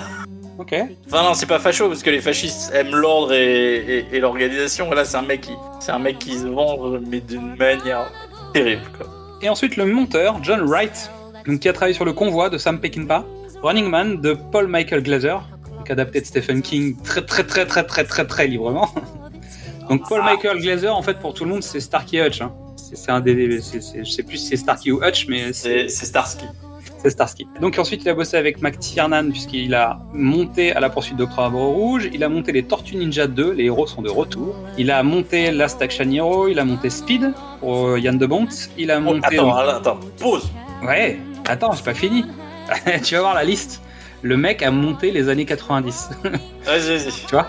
Ok. Enfin non, c'est pas facho, parce que les fascistes aiment l'ordre et, et- et l'organisation, là c'est un mec qui, c'est un mec qui se venge, mais d'une manière terrible, quoi. Et ensuite, le monteur, John Wright, donc, qui a travaillé sur Le Convoi de Sam Peckinpah, Running Man de Paul Michael Glaser, donc adapté de Stephen King très très très très très très très librement. donc Paul Michael Glaser, en fait, pour tout le monde, c'est Starkey Hutch. hein. C'est un des, c'est- je sais plus si c'est Starkey ou Hutch, mais c'est Starsky. C'est Starsky. Donc ensuite, il a bossé avec McTiernan puisqu'il a monté à la poursuite d'Octobre Rouge. Il a monté les Tortues Ninja 2, les héros sont de retour. Il a monté Last Action Hero. Il a monté Speed pour euh, Yann de Bont. Il a Oh, monté. attends, attends, attends, pause. Ouais. Attends, j'ai pas fini. tu vas voir la liste. Le mec a monté les années 90. Vas-y, vas-y. tu vois?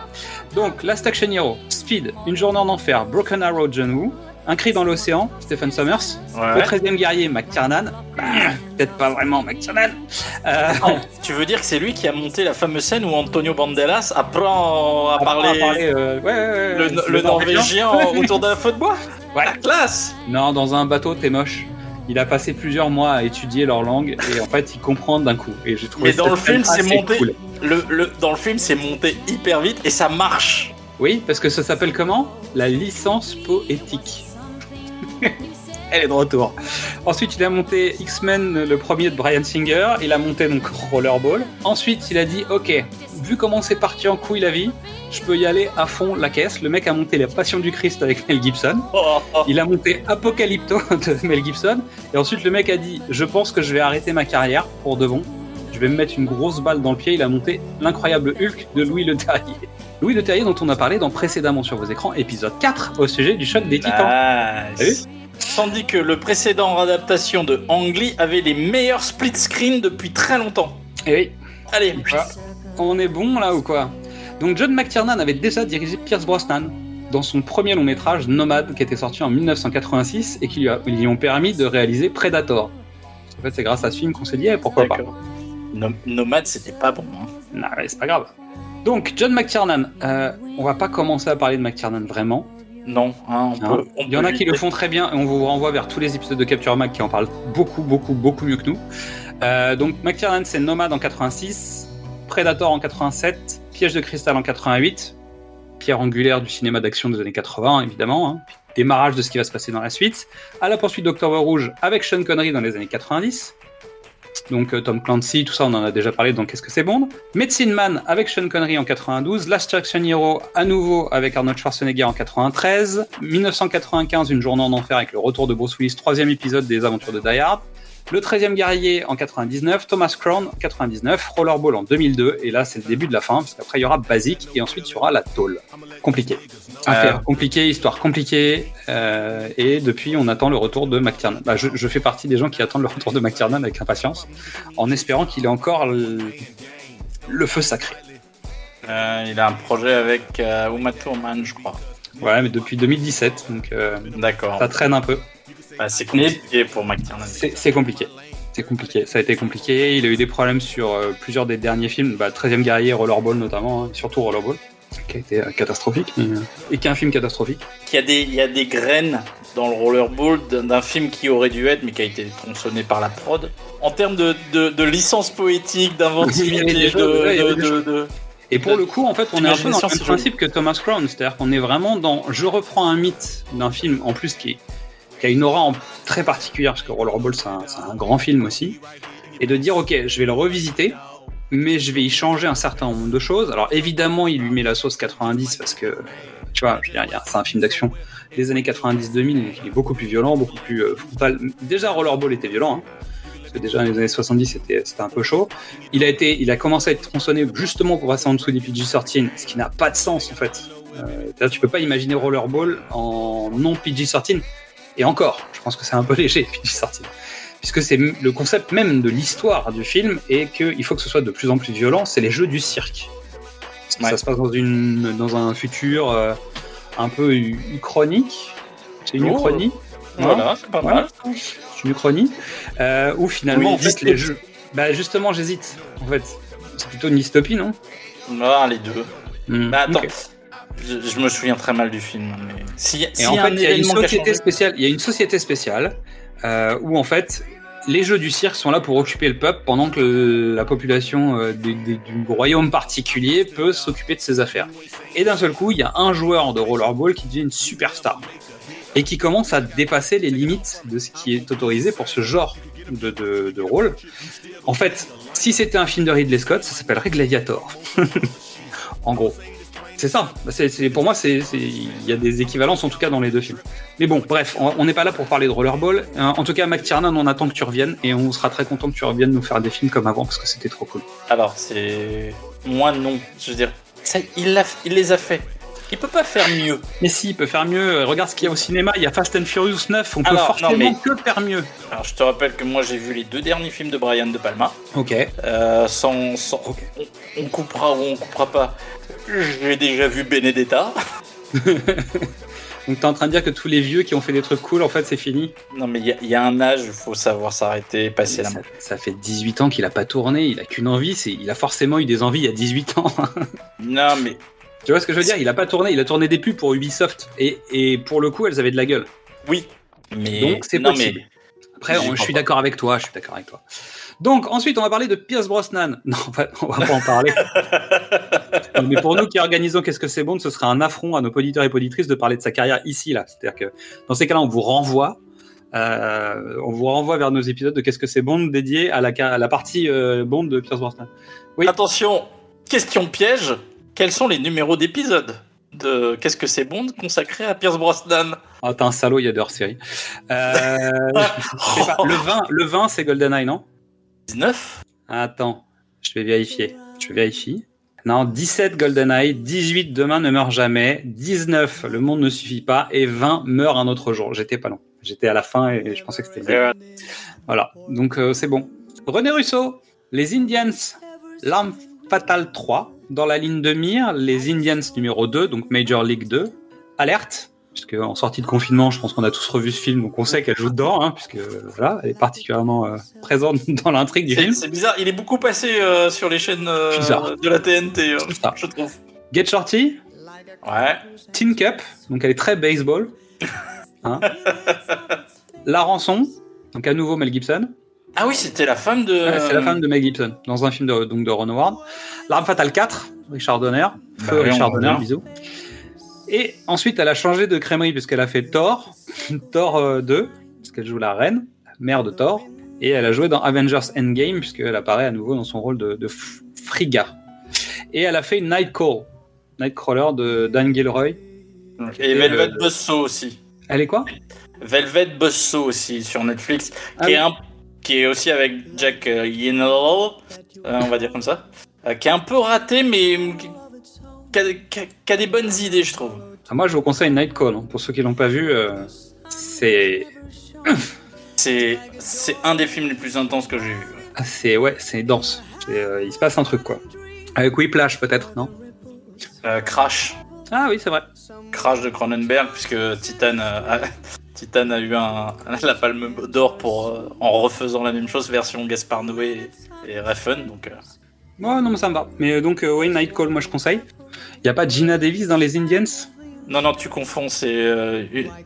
Donc, Last Action Hero, Speed, Une journée en enfer, Broken Arrow, John Woo, Un cri dans l'océan, Stephen Summers, Le Ouais. 13e guerrier, McTiernan, peut-être pas vraiment McTiernan. Euh, tu veux dire que c'est lui qui a monté la fameuse scène où Antonio Banderas apprend à parler, euh, ouais, ouais, ouais, le, norvégien autour d'un feu de bois? Ouais. La classe Non, dans un bateau, t'es moche. Il a passé plusieurs mois à étudier leur langue et en fait, il comprend d'un coup. Et j'ai trouvé Mais dans le film, c'est monté. cool. Le, le- dans le film, c'est monté hyper vite et ça marche. Oui, parce que ça s'appelle comment? La licence poétique. Elle est de retour. Ensuite, il a monté X-Men, le premier de Brian Singer. Il a monté donc Rollerball. Ensuite, il a dit Ok, vu comment c'est parti en couille la vie, je peux y aller à fond la caisse. Le mec a monté La Passion du Christ avec Mel Gibson. Oh, oh. Il a monté Apocalypto de Mel Gibson. Et ensuite, le mec a dit Je pense que je vais arrêter ma carrière pour de bon. Je vais me mettre une grosse balle dans le pied. Il a monté L'incroyable Hulk de Louis Le Terrier. Louis Le Terrier, dont on a parlé dans précédemment sur vos écrans, épisode 4, au sujet du choc des titans. Nice. Tandis que le précédent adaptation de Ang Lee avait les meilleurs split screen depuis très longtemps. Et oui, Allez, voilà. on est bon là ou quoi? Donc, John McTiernan avait déjà dirigé Pierce Brosnan dans son premier long métrage Nomad, qui était sorti en 1986 et qui lui, a- lui ont permis de réaliser Predator. En fait, c'est grâce à ce film qu'on s'est dit, eh, pourquoi pas? Nom- Nomade, c'était pas bon. hein. Non, mais c'est pas grave. Donc, John McTiernan, euh, on va pas commencer à parler de McTiernan vraiment. Non, hein, on hein. peut- on Il y en a qui le font très bien et on vous renvoie vers tous les épisodes de Capture Mac qui en parlent beaucoup, beaucoup, beaucoup mieux que nous. Euh, donc, McTiernan, c'est Nomad en 86, Predator en 87, Piège de cristal en 88, pierre angulaire du cinéma d'action des années 80, évidemment. hein. Démarrage de ce qui va se passer dans la suite. À la poursuite d'Octobre Rouge avec Sean Connery dans les années 90. Donc euh, Tom Clancy, tout ça, on en a déjà parlé dans Qu'est-ce que c'est Bond? Medicine Man avec Sean Connery en 92, Last Action Hero à nouveau avec Arnold Schwarzenegger en 93, 1995 Une journée en enfer avec le retour de Bruce Willis, troisième épisode des aventures de Die Hard, le 13e guerrier en 99, Thomas Crown en 99, Rollerball en 2002, et là c'est le début de la fin, parce qu'après il y aura Basic, et ensuite il y aura la tôle. Compliqué. Affaire compliquée, histoire compliquée, euh, et depuis on attend le retour de McTiernan. Bah, je, je fais partie des gens qui attendent le retour de McTiernan avec impatience, en espérant qu'il ait encore le, le feu sacré. Euh, il a un projet avec euh, Uma Thurman, je crois. Ouais, mais depuis 2017, donc euh, ça traîne un peu. Bah, c'est compliqué pour McTiernan. C'est compliqué. C'est compliqué. Ça a été compliqué. Il a eu des problèmes sur euh, plusieurs des derniers films, bah, 13e guerrier, Rollerball notamment, hein, surtout Rollerball, qui a été euh, catastrophique, mais, euh, et qui est un film catastrophique. Il y, a des, il y a des graines dans le rollerball d'un film qui aurait dû être, mais qui a été tronçonné par la prod. En termes de, de, de licence poétique, d'inventivité, de, Et pour le coup, en fait, on est un peu dans le même principe que Thomas Crown, c'est-à-dire qu'on est vraiment dans. Je reprends un mythe d'un film, en plus qui, est- qui a une aura en- très particulière, parce que Rollerball, c'est un, grand film aussi, et de dire, ok, je vais le revisiter, mais je vais y changer un certain nombre de choses. Alors évidemment, il lui met la sauce 90 parce que, tu vois, c'est un film d'action des années 90-2000, donc il est beaucoup plus violent, beaucoup plus euh, frontal. Déjà, Rollerball était violent, hein, parce que déjà, dans les années 70, c'était un peu chaud. Il a, été, il a commencé à être tronçonné justement pour passer en dessous des PG-13, ce qui n'a pas de sens en fait. Euh, tu peux pas imaginer Rollerball en non PG-13. Et encore, je pense que c'est un peu léger, PG-13. Puisque c'est le concept même de l'histoire du film et qu'il faut que ce soit de plus en plus violent, c'est les jeux du cirque. Ouais. ça se passe dans, une, dans un futur euh, un peu uchronique. C'est une Oh. uchronie. Voilà, c'est pas Voilà. mal. C'est une uchronie. Euh, où finalement, Oui, en fait, les jeux. Bah, justement, j'hésite. En fait, c'est plutôt une dystopie, non? Ah, les deux. Hmm, Bah, attends. Je, je me souviens très mal du film. Mais... Si, Et en fait, il y a une société spéciale. Il y a une société spéciale euh, où en fait les jeux du cirque sont là pour occuper le peuple pendant que le- la population euh, du, du- du royaume particulier peut s'occuper de ses affaires. Et d'un seul coup, il y a un joueur de rollerball qui devient une superstar et qui commence à dépasser les limites de ce qui est autorisé pour ce genre de, de, de rôle. En fait, si c'était un film de Ridley Scott, ça s'appellerait Gladiator. en gros. C'est ça. Bah, pour moi, c'est- il y a des équivalences en tout cas dans les deux films. Mais bon, bref, on n'est pas là pour parler de Rollerball. Euh, en tout cas, McTiernan, on attend que tu reviennes et on sera très content que tu reviennes nous faire des films comme avant parce que c'était trop cool. Alors, c'est. Moi, non. Je veux dire, il, il les a fait. Il peut pas faire mieux. Mais si, il peut faire mieux. Regarde ce qu'il y a au cinéma. Il y a Fast and Furious 9. On peut Alors, forcément non, mais- que faire mieux. Alors, je te rappelle que moi, j'ai vu les deux derniers films de Brian De Palma. Ok. Euh, sans, sans- Ok. on, on coupera ou on coupera pas. J'ai déjà vu Benedetta. Donc t'es en train de dire que tous les vieux qui ont fait des trucs cool, en fait, c'est fini Non, mais il y, a- il y a un âge, il faut savoir s'arrêter, passer la ça, main. ça fait 18 ans qu'il a pas tourné, il a qu'une envie, c'est il a forcément eu des envies il y a 18 ans. Non, mais tu vois ce que je veux dire? Il a pas tourné, il a tourné des pubs pour Ubisoft et, et pour le coup, elles avaient de la gueule. oui. Mais Donc c'est possible. mais Après, on- je suis d'accord avec toi, je suis d'accord avec toi. Donc ensuite, on va parler de Pierce Brosnan. Non, on va, on va pas en parler. Non, mais pour nous qui organisons Qu'est-ce que c'est bon, ce serait un affront à nos auditeurs et auditrices de parler de sa carrière ici, là. C'est-à-dire que dans ces cas-là, on vous renvoie. euh, on vous renvoie vers nos épisodes de Qu'est-ce que c'est Bond dédiés à la, à la partie euh, Bond de Pierce Brosnan. Oui. Attention, question piège. Quels sont les numéros d'épisodes de Qu'est-ce que c'est Bond consacré à Pierce Brosnan Ah, t'es un salaud, il y a. Euh, je sais pas, le 20, le 20 c'est GoldenEye, non? 19 Attends, je vais vérifier. Je vérifie. Non, 17 GoldenEye, 18 Demain ne meurt jamais, 19 Le monde ne suffit pas et 20 Meurt un autre jour. J'étais pas long. J'étais à la fin et je pensais que c'était bien. Voilà, donc euh, c'est bon. René Russo, les Indians, l'arme fatale 3. Dans la ligne de mire, les Indians numéro 2, donc Major League 2. Alerte, puisque en sortie de confinement, je pense qu'on a tous revu ce film, donc on sait qu'elle joue dedans, hein, puisque voilà, elle est particulièrement euh, présente dans l'intrigue du film. c'est bizarre, il est beaucoup passé euh, sur les chaînes euh, de la TNT, euh, je trouve. Get Shorty, Ouais. Tin Cup, donc elle est très baseball. Hein. la rançon, donc à nouveau Mel Gibson. Ah oui, c'était la femme de. Ouais, C'est la femme de Mel Gibson, dans un film de, donc de Ron Howard. L'arme fatale 4, Richard Donner. Feu Bah oui, Richard Donner, bisous. Et ensuite, elle a changé de crèmerie puisqu'elle a fait Thor, Thor euh, 2, parce qu'elle joue la reine, la mère de Thor. Et elle a joué dans Avengers Endgame, puisqu'elle apparaît à nouveau dans son rôle de, de F- Frigga. Et elle a fait Nightcall, Nightcrawler de Dan Gilroy. Et Velvet Buzzsaw aussi. Elle est quoi? Velvet Buzzsaw aussi sur Netflix, Ah qui, est un- qui est aussi avec Jack euh, Gyllenhaal, euh, on va dire comme ça, euh, qui est un peu raté, mais qui, a, qui a- qui a des bonnes idées, je trouve. Ah, Moi, je vous conseille Nightcall. hein. Pour ceux qui l'ont pas vu, c'est C'est c'est un des films les plus intenses que j'ai vu. ah, c'est ouais, c'est dense. Euh, il se passe un truc quoi. Avec Whiplash peut-être, non? Euh, Crash. Ah oui, c'est vrai. Crash de Cronenberg, puisque Titan Titan a eu un, la palme d'or pour, euh, en refaisant la même chose, version Gaspard Noé et, et Refn. Donc, euh, non, mais ça me va. Mais euh, donc, euh, ouais, Nightcall, moi je conseille. Il y a pas Gina Davis dans les Indians? Non, non, tu confonds, c'est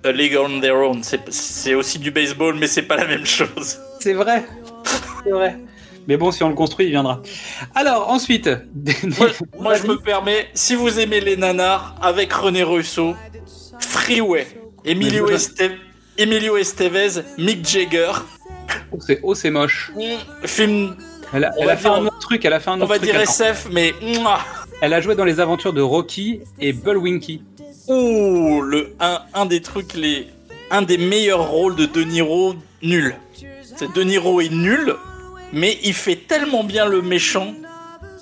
A League on Their Own. C'est- C'est aussi du baseball, mais c'est pas la même chose. C'est vrai. C'est vrai. Mais bon, si on le construit, il viendra. Alors, ensuite. Moi, moi, je me permets, si vous aimez les nanars, avec René Russo, Freeway, Emilio, Mais- Este- Emilio Estevez, Mick Jagger, Oh, c'est oh, c'est moche. film, Elle a, On elle va a fait dire- un autre truc. Elle a fait un on autre va truc. dire SF, mais... mouah. Elle a joué dans les aventures de Rocky et Bullwinky. Oh, le, un, un des trucs, les, un des meilleurs rôles de De Niro, nul. C'est De Niro est nul, mais il fait tellement bien le méchant,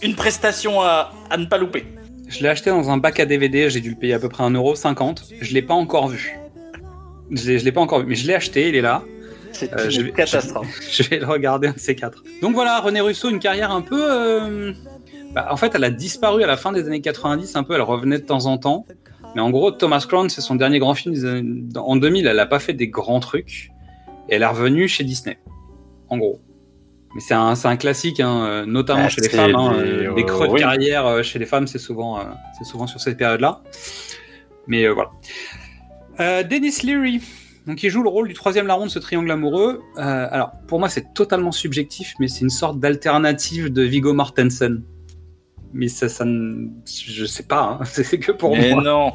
une prestation à, à ne pas louper. Je l'ai acheté dans un bac à DVD, j'ai dû le payer à peu près 1,50€. Je l'ai pas encore vu. Je je l'ai pas encore vu, mais je l'ai acheté, il est là. C'est Euh, une catastrophe. Je vais le regarder un de ces quatre. Donc voilà, René Russo, une carrière un peu. euh, bah, en fait, elle a disparu à la fin des années 90, un peu, elle revenait de temps en temps. Mais en gros, Thomas Crown, c'est son dernier grand film. En 2000, elle a pas fait des grands trucs. Et elle est revenue chez Disney. En gros. Mais c'est un, un classique, hein, euh, notamment Ah, chez les femmes. hein, des- euh, des creux de oui. carrière chez les femmes, c'est souvent, souvent sur cette période-là. Mais voilà. Euh, Dennis Leary, donc il joue le rôle du troisième larron de ce triangle amoureux. Euh, alors pour moi c'est totalement subjectif, mais c'est une sorte d'alternative de Viggo Mortensen. Mais ça, ça ne- je sais pas, hein. c'est que pour Mais moi. non.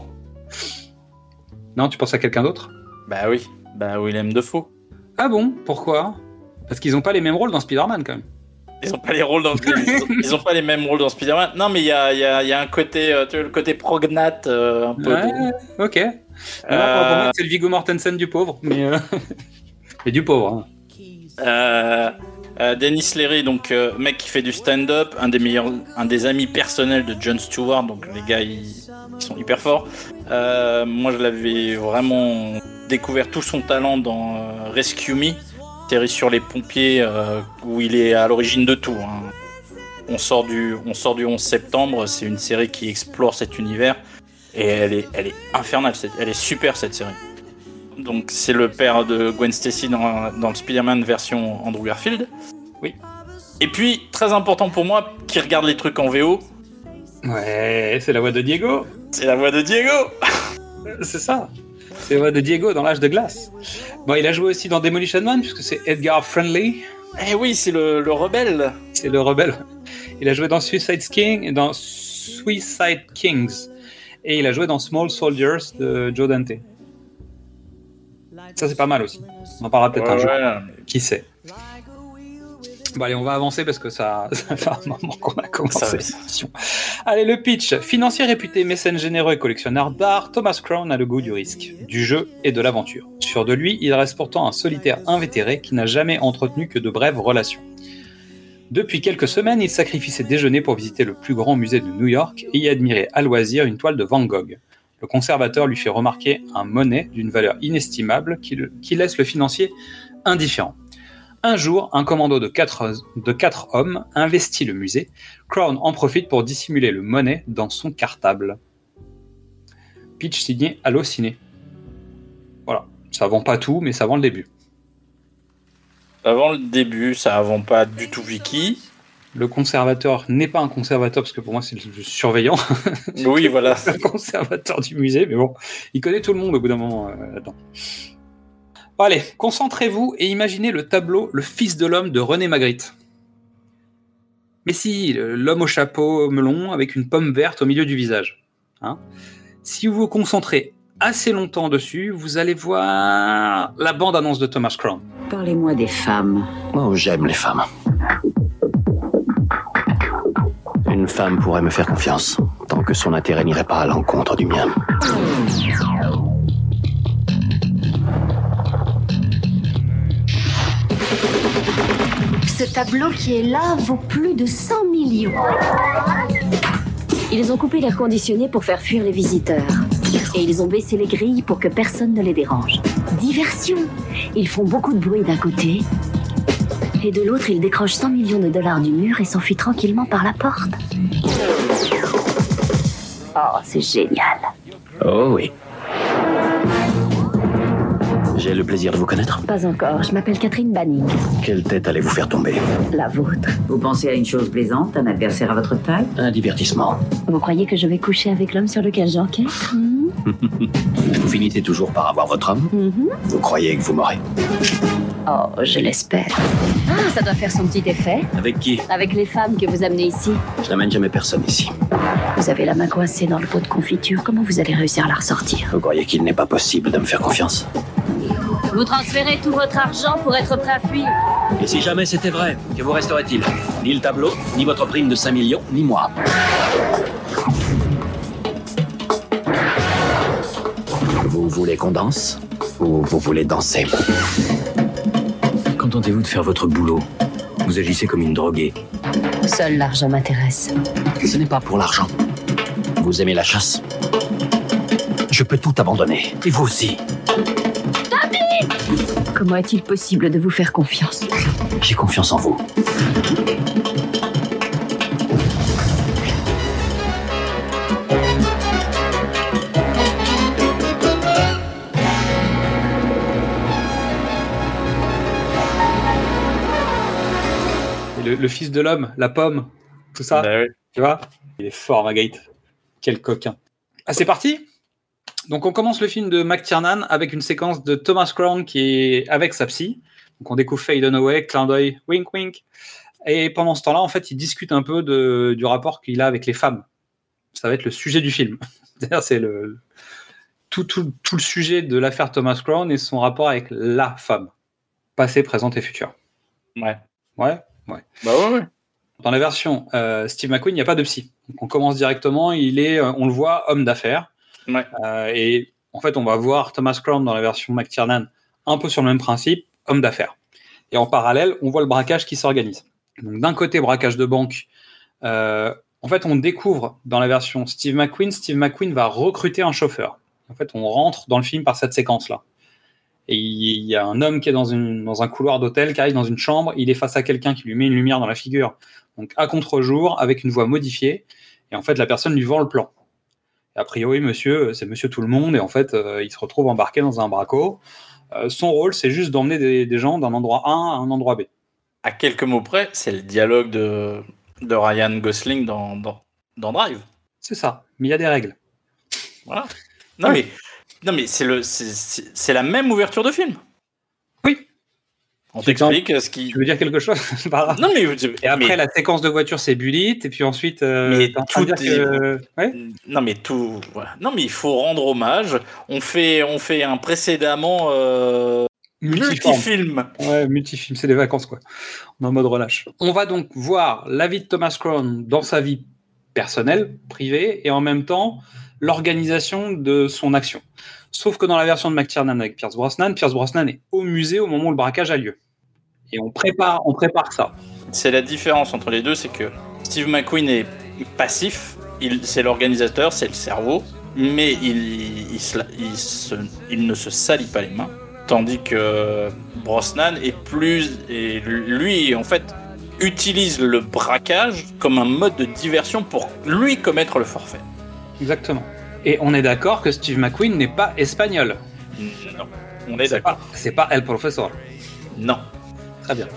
Non, tu penses à quelqu'un d'autre? Bah oui, bah Willem Dafoe. Ah bon? Pourquoi? Parce qu'ils ont pas les mêmes rôles dans Spider-Man quand même. Ils ont pas les rôles dans ils ont, ils ont pas les mêmes rôles dans Spider-Man. Non, mais il y a, y, a, y a un côté, euh, tu vois, le côté prognate euh, un peu. de- Ouais, ok. Euh, c'est le Viggo Mortensen du pauvre, mais, euh, mais du pauvre. hein. Euh, euh, Dennis Leary, donc euh, mec qui fait du stand-up, un des meilleurs, un des amis personnels de Jon Stewart, donc les gars ils, ils sont hyper forts. Euh, moi je l'avais vraiment découvert tout son talent dans euh, Rescue Me, série sur les pompiers euh, où il est à l'origine de tout. hein. On sort du, on sort du 11 septembre, c'est une série qui explore cet univers Et elle est, elle est infernale, elle est super cette série. Donc c'est le père de Gwen Stacy dans, dans le Spider-Man version Andrew Garfield. Oui. Et puis, très important pour moi, qui regarde les trucs en VO, Ouais, c'est la voix de Diego. c'est la voix de Diego C'est ça. C'est la voix de Diego dans l'âge de glace. Bon, il a joué aussi dans Demolition Man, puisque c'est Edgar Friendly. Eh oui, c'est le, le rebelle C'est le rebelle. Il a joué dans Suicide King et dans Suicide Kings. Et il a joué dans Small Soldiers de Joe Dante. Ça, c'est pas mal aussi. On en parlera peut-être un jour. Qui sait Bon, allez, on va avancer parce que ça, ça fait un moment qu'on a commencé. Allez, le pitch. Financier réputé, mécène généreux et collectionneur d'art, Thomas Crown a le goût du risque, du jeu et de l'aventure. Sûr de lui, il reste pourtant un solitaire invétéré qui n'a jamais entretenu que de brèves relations. Depuis quelques semaines, il sacrifie ses déjeuners pour visiter le plus grand musée de New York et y admirer à loisir une toile de Van Gogh. Le conservateur lui fait remarquer un monnaie d'une valeur inestimable qui, laisse le financier indifférent. Un jour, un commando de quatre, hommes investit le musée. Crown en profite pour dissimuler le monnaie dans son cartable. Pitch signé Allociné. Voilà, ça vend pas tout, mais ça vend le début. Avant le début, ça avant pas du tout Vicky. Le conservateur n'est pas un conservateur, parce que pour moi c'est le surveillant, Oui, voilà. le conservateur du musée, mais bon, il connaît tout le monde au bout d'un moment euh, là-dedans. Bon, allez, concentrez-vous et imaginez le tableau Le Fils de l'homme de René Magritte. Mais si, l'homme au chapeau melon avec une pomme verte au milieu du visage. Hein si vous vous concentrez assez longtemps dessus, vous allez voir la bande-annonce de Thomas Crown. Parlez-moi des femmes. Oh, j'aime les femmes. Une femme pourrait me faire confiance, tant que son intérêt n'irait pas à l'encontre du mien. Ce tableau qui est là vaut plus de 100 millions. Ils ont coupé l'air conditionné pour faire fuir les visiteurs. Et ils ont baissé les grilles pour que personne ne les dérange. Diversion Ils font beaucoup de bruit d'un côté. Et de l'autre, ils décrochent 100 millions de dollars du mur et s'enfuient tranquillement par la porte. Oh, c'est génial. Oh oui. J'ai le plaisir de vous connaître. Pas encore. Je m'appelle Catherine Banning. Quelle tête allez-vous faire tomber? La vôtre. Vous pensez à une chose plaisante, un adversaire à votre taille? Un divertissement. Vous croyez que je vais coucher avec l'homme sur lequel j'enquête? Vous finissez toujours par avoir votre homme Mhm. Vous croyez que vous m'aurez Oh, je l'espère. Ah, ça doit faire son petit effet. Avec qui? Avec les femmes que vous amenez ici. Je n'amène jamais personne ici. Vous avez la main coincée dans le pot de confiture. Comment vous allez réussir à la ressortir? Vous croyez qu'il n'est pas possible de me faire confiance? Vous transférez tout votre argent pour être prêt à fuir. Et si jamais c'était vrai, que vous resterait-il? Ni le tableau, ni votre prime de 5 millions, ni moi. Vous voulez qu'on danse Ou vous voulez danser Contentez-vous de faire votre boulot. Vous agissez comme une droguée. Seul l'argent m'intéresse. Ce n'est pas pour l'argent. Vous aimez la chasse Je peux tout abandonner. Et vous aussi. Comment est-il possible de vous faire confiance? J'ai confiance en vous. Le, le fils de l'homme, la pomme, tout ça, Bah oui. tu vois? Il est fort, Magritte. Quel coquin. Ah, c'est parti? Donc, on commence le film de McTiernan avec une séquence de Thomas Crown qui est avec sa psy. Donc, on découvre Faye Dunaway, clin d'œil, wink wink. Et pendant ce temps-là, en fait, il discute un peu de, du rapport qu'il a avec les femmes. Ça va être le sujet du film. C'est le, tout, tout, tout le sujet de l'affaire Thomas Crown et son rapport avec la femme. Passé, présente et futur. Ouais. Ouais, ouais. Bah ouais, ouais. Dans la version euh, Steve McQueen, il n'y a pas de psy. Donc on commence directement, il est, euh, on le voit, homme d'affaires. Ouais. Euh, et en fait, on va voir Thomas Crown dans la version McTiernan un peu sur le même principe, homme d'affaires. Et en parallèle, on voit le braquage qui s'organise. Donc d'un côté, braquage de banque. Euh, en fait, on découvre dans la version Steve McQueen, Steve McQueen va recruter un chauffeur. En fait, on rentre dans le film par cette séquence-là. Et il y a un homme qui est dans, une, dans un couloir d'hôtel, qui arrive dans une chambre, il est face à quelqu'un qui lui met une lumière dans la figure, donc à contre-jour, avec une voix modifiée, et en fait la personne lui vend le plan. Et a priori, monsieur, c'est monsieur tout le monde, et en fait, euh, il se retrouve embarqué dans un braco. Euh, son rôle, c'est juste d'emmener des, des gens d'un endroit A à un endroit B. À quelques mots près, c'est le dialogue de, de Ryan Gosling dans, dans, dans Drive. C'est ça, mais il y a des règles. Voilà. Non, mais, non, mais c'est le- c'est- la même ouverture de film. Oui. On t'explique ce qui. Tu veux dire quelque chose Par Non, mais. Et après, mais- la séquence de voiture, c'est Bullitt, et puis ensuite, euh, Mais tout que... Ouais Non mais tout, voilà. non mais il faut rendre hommage. On fait, on fait un précédemment euh, multifilm. Ouais, multifilm, c'est des vacances, quoi. On est en mode relâche. On va donc voir la vie de Thomas Crown dans sa vie personnelle, privée, et en même temps, l'organisation de son action. Sauf que dans la version de McTiernan avec Pierce Brosnan, Pierce Brosnan est au musée au moment où le braquage a lieu. Et on prépare, on prépare ça. C'est la différence entre les deux, c'est que Steve McQueen est passif. Il, c'est l'organisateur, c'est le cerveau, mais il, il, il se- il ne se salit pas les mains. Tandis que Brosnan est plus, et lui en fait utilise le braquage comme un mode de diversion pour lui commettre le forfait. Exactement. Et on est d'accord que Steve McQueen n'est pas espagnol. Non, on est d'accord. C'est pas El Professor. Non. Très bien.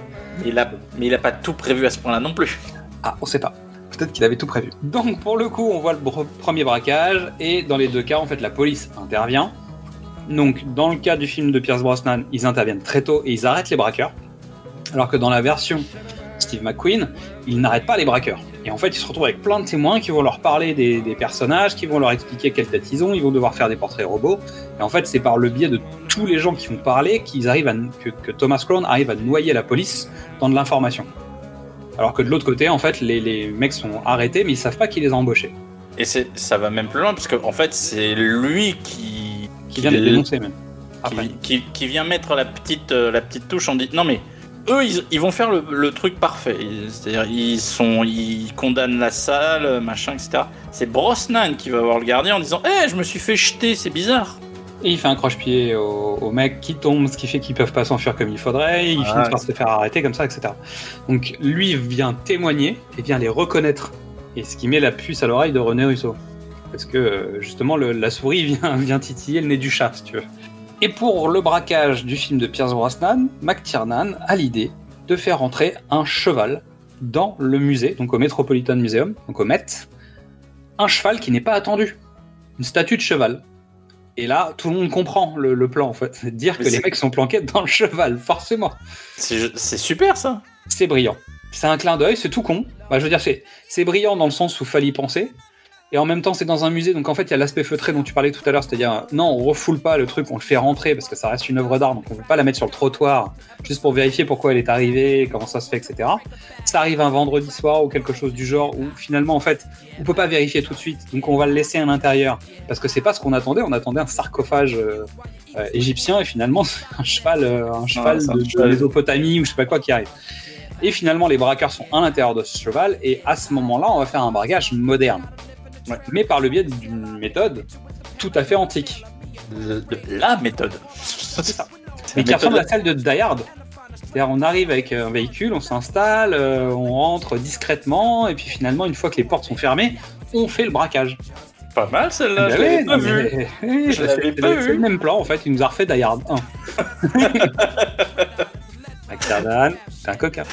Il a, mais il a pas tout prévu à ce point-là non plus. Ah, on sait pas. Peut-être qu'il avait tout prévu. Donc pour le coup, on voit le premier braquage et dans les deux cas, en fait, la police intervient. Donc dans le cas du film de Pierce Brosnan, ils interviennent très tôt et ils arrêtent les braqueurs. Alors que dans la version Steve McQueen, ils n'arrêtent pas les braqueurs. Et en fait, ils se retrouvent avec plein de témoins qui vont leur parler des, des personnages, qui vont leur expliquer quelle tête ils ont, ils vont devoir faire des portraits robots. Et en fait, c'est par le biais de tous les gens qui vont parler qu'ils arrivent à, que, que Thomas Crown arrive à noyer la police dans de l'information. Alors que de l'autre côté, en fait, les, les mecs sont arrêtés, mais ils savent pas qui les a embauchés. Et c'est, ça va même plus loin parce qu'en en fait, c'est lui qui Qui vient les dénoncer même. Qui- qui vient mettre la petite, euh, la petite touche en dit non mais eux ils, ils vont faire le, le truc parfait Ils- c'est-à-dire ils sont ils condamnent la salle machin etc c'est Brosnan qui va voir le gardien en disant eh je me suis fait jeter c'est bizarre Et il fait un croche-pied aux, aux mecs qui tombent, ce qui fait qu'ils peuvent pas s'enfuir comme il faudrait, ils Ah, finissent par se faire arrêter comme ça, etc. Donc lui vient témoigner et vient les reconnaître. Et ce qui met la puce à l'oreille de René Russo. Parce que euh, justement, le- la souris vient, vient titiller le nez du chat, si tu veux. Et pour le braquage du film de Pierce Brosnan, McTiernan a l'idée de faire entrer un cheval dans le musée, donc au Metropolitan Museum, donc au Met. Un cheval qui n'est pas attendu. Une statue de cheval. Et là, tout le monde comprend le, le plan, en fait. Dire Mais que les mecs sont planqués dans le cheval, forcément. c'est, super ça C'est brillant. C'est un clin d'œil, c'est tout con. Bah, je veux dire, c'est, c'est brillant dans le sens où fallait y penser. Et en même temps, c'est dans un musée, donc en fait, il y a l'aspect feutré dont tu parlais tout à l'heure, c'est-à-dire, non, on refoule pas le truc, on le fait rentrer parce que ça reste une œuvre d'art, donc on ne veut pas la mettre sur le trottoir juste pour vérifier pourquoi elle est arrivée, comment ça se fait, etc. Ça arrive un vendredi soir ou quelque chose du genre où finalement, en fait, on peut pas vérifier tout de suite, donc on va le laisser à l'intérieur parce que c'est pas ce qu'on attendait, on attendait un sarcophage euh, euh, égyptien et finalement, un cheval, euh, un cheval de. Mésopotamie ou je sais pas quoi qui arrive. Et finalement, les braqueurs sont à l'intérieur de ce cheval, et à ce moment-là, on va faire un braquage moderne. Mais par le biais d'une méthode tout à fait antique. Le- le- la méthode C'est ça. Mais qui ressemble à celle de Die Hard. C'est-à-dire, on arrive avec un véhicule, on s'installe, euh, on rentre discrètement, et puis finalement, une fois que les portes sont fermées, on fait le braquage. pas mal celle-là Ben je oui, l'avais pas vu c'est- le même plan, en fait, il nous a refait Die Hard 1. McTiernan, c'est un coquin.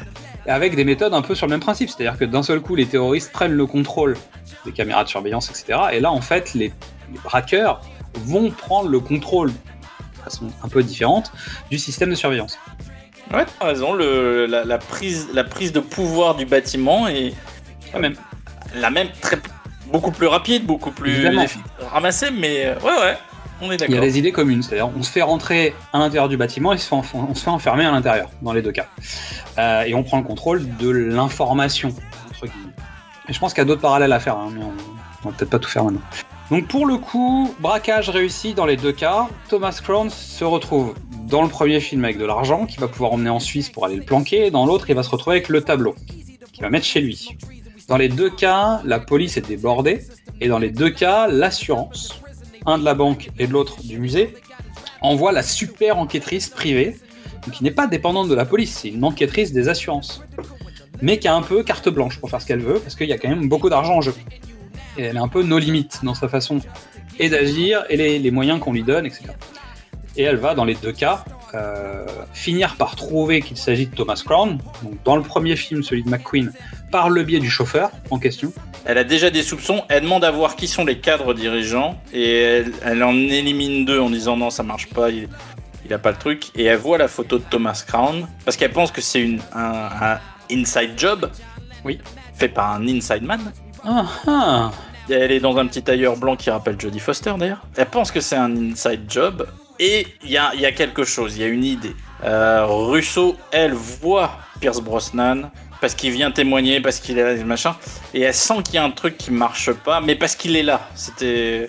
Avec des méthodes un peu sur le même principe, c'est-à-dire que d'un seul coup, les terroristes prennent le contrôle des caméras de surveillance, etc. Et là, en fait, les, les braqueurs vont prendre le contrôle, de façon un peu différente, du système de surveillance. ouais t'as raison le, la, la prise la prise de pouvoir du bâtiment est La même. la même très beaucoup plus rapide beaucoup plus ramassée mais euh, ouais ouais on est Il y a des idées communes, c'est-à-dire on se fait rentrer à l'intérieur du bâtiment et on se fait enfermer à l'intérieur, dans les deux cas. Euh, et on prend le contrôle de l'information. entre guillemets. Et je pense qu'il y a d'autres parallèles à faire, hein, mais on, on va peut-être pas tout faire maintenant. Donc pour le coup, braquage réussi dans les deux cas. Thomas Crown se retrouve dans le premier film avec de l'argent qu'il va pouvoir emmener en Suisse pour aller le planquer, et dans l'autre il va se retrouver avec le tableau qu'il va mettre chez lui. Dans les deux cas, la police est débordée, et dans les deux cas, l'assurance, un de la banque et de l'autre du musée, envoie la super enquêtrice privée, qui n'est pas dépendante de la police, c'est une enquêtrice des assurances, mais qui a un peu carte blanche pour faire ce qu'elle veut, parce qu'il y a quand même beaucoup d'argent en jeu. Et elle est un peu nos limites dans sa façon et d'agir et les moyens qu'on lui donne, etc. Et elle va, dans les deux cas, euh, finir par trouver qu'il s'agit de Thomas Crown, donc dans le premier film, celui de McQueen, par le biais du chauffeur en question. Elle a déjà des soupçons, elle demande à voir qui sont les cadres dirigeants et elle, elle en élimine deux en disant non, ça marche pas, il, il a pas le truc. Et elle voit la photo de Thomas Crown parce qu'elle pense que c'est une, un, un inside job. Oui. Fait par un inside man. Ah ah Elle est dans un petit tailleur blanc qui rappelle Jodie Foster d'ailleurs. Elle pense que c'est un inside job et il y a, il y a quelque chose, il y a une idée. Euh, Russo, elle voit Pierce Brosnan parce qu'il vient témoigner, parce qu'il est là, machin, et elle sent qu'il y a un truc qui marche pas, mais parce qu'il est là. C'était,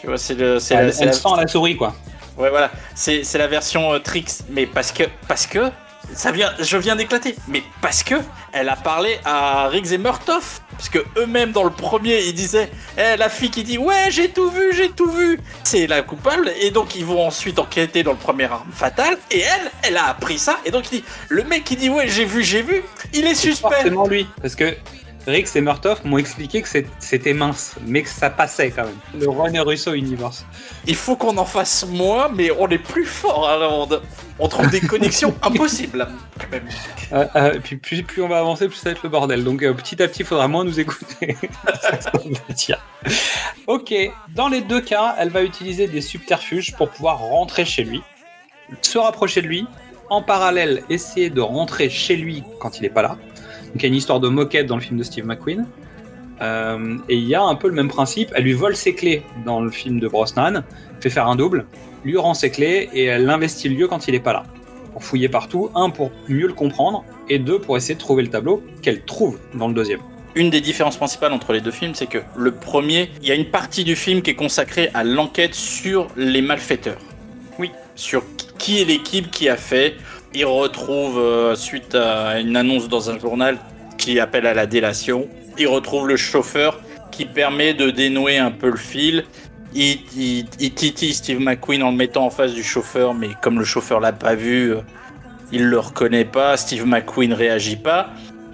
tu vois, c'est le, c'est la- Elle, c'est elle la- sent la souris, quoi. Ouais, voilà. C'est c'est la version euh, Trix, mais parce que, parce que, je viens d'éclater, mais parce que elle a parlé à Riggs et Murtoff. Parce que eux-mêmes, dans le premier, ils disaient, eh, la fille qui dit, ouais, j'ai tout vu, j'ai tout vu, c'est la coupable, et donc ils vont ensuite enquêter dans le premier arme fatale, et elle, elle a appris ça, et donc il dit, le mec qui dit, ouais, j'ai vu, j'ai vu, il est suspect. forcément lui, parce que Rix et Murtoff m'ont expliqué que c'était mince, mais que ça passait quand même. Le René Russo Universe. Il faut qu'on en fasse moins, mais on est plus fort, on, on trouve des connexions impossibles. Euh, euh, puis plus, plus on va avancer, plus ça va être le bordel. Donc euh, petit à petit, il faudra moins nous écouter. Ok, dans les deux cas, elle va utiliser des subterfuges pour pouvoir rentrer chez lui, se rapprocher de lui, en parallèle essayer de rentrer chez lui quand il n'est pas là. Donc il y a une histoire de moquette dans le film de Steve McQueen. Euh, et il y a un peu le même principe. Elle lui vole ses clés dans le film de Brosnan, fait faire un double, lui rend ses clés et elle investit le lieu quand il n'est pas là pour fouiller partout, un pour mieux le comprendre, et deux pour essayer de trouver le tableau qu'elle trouve dans le deuxième. Une des différences principales entre les deux films, c'est que le premier, il y a une partie du film qui est consacrée à l'enquête sur les malfaiteurs. Oui. Sur qui est l'équipe qui a fait. Il retrouve, euh, suite à une annonce dans un journal qui appelle à la délation, il retrouve le chauffeur qui permet de dénouer un peu le fil. Il, il, il titille Steve McQueen en le mettant en face du chauffeur, mais comme le chauffeur l'a pas vu, euh, il le reconnaît pas. Steve McQueen réagit pas.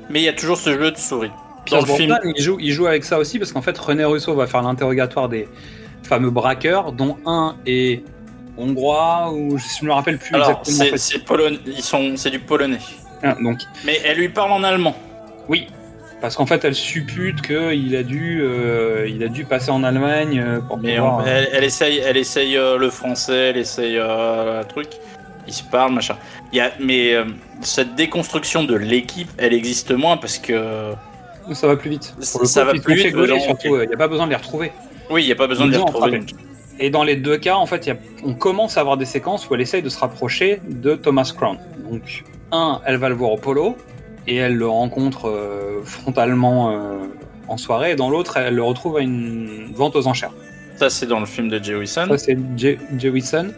Mais il y a toujours ce jeu de souris. Dans le film, il joue, il joue avec ça aussi parce qu'en fait, René Russo va faire l'interrogatoire des fameux braqueurs, dont un est hongrois ou je ne me rappelle plus alors exactement. en c'est fait. c'est polonais, ils sont, c'est du polonais. Ah, donc, Mais elle lui parle en allemand. oui. Parce qu'en fait, elle suppute qu'il a dû, euh, il a dû passer en Allemagne euh, pour Mais pouvoir. on- elle, elle essaye, elle essaye euh, le français, elle essaye euh, un truc. Ils se parlent, machin. Il y a, mais cette déconstruction de l'équipe, elle existe moins parce que Ça va plus vite. Ça- le ça coup, va plus vite. Il n'y a pas besoin de les retrouver. oui, il n'y a pas besoin de les retrouver. Et dans les deux cas, en fait, il y a- on commence à avoir des séquences où elle essaye de se rapprocher de Thomas Crown. Donc, un, elle va le voir au polo et elle le rencontre euh, frontalement euh, en soirée. Et dans l'autre, elle le retrouve à une vente aux enchères. Ça, c'est dans le film de Jay Wilson. Ça, c'est Jay Jay Wilson.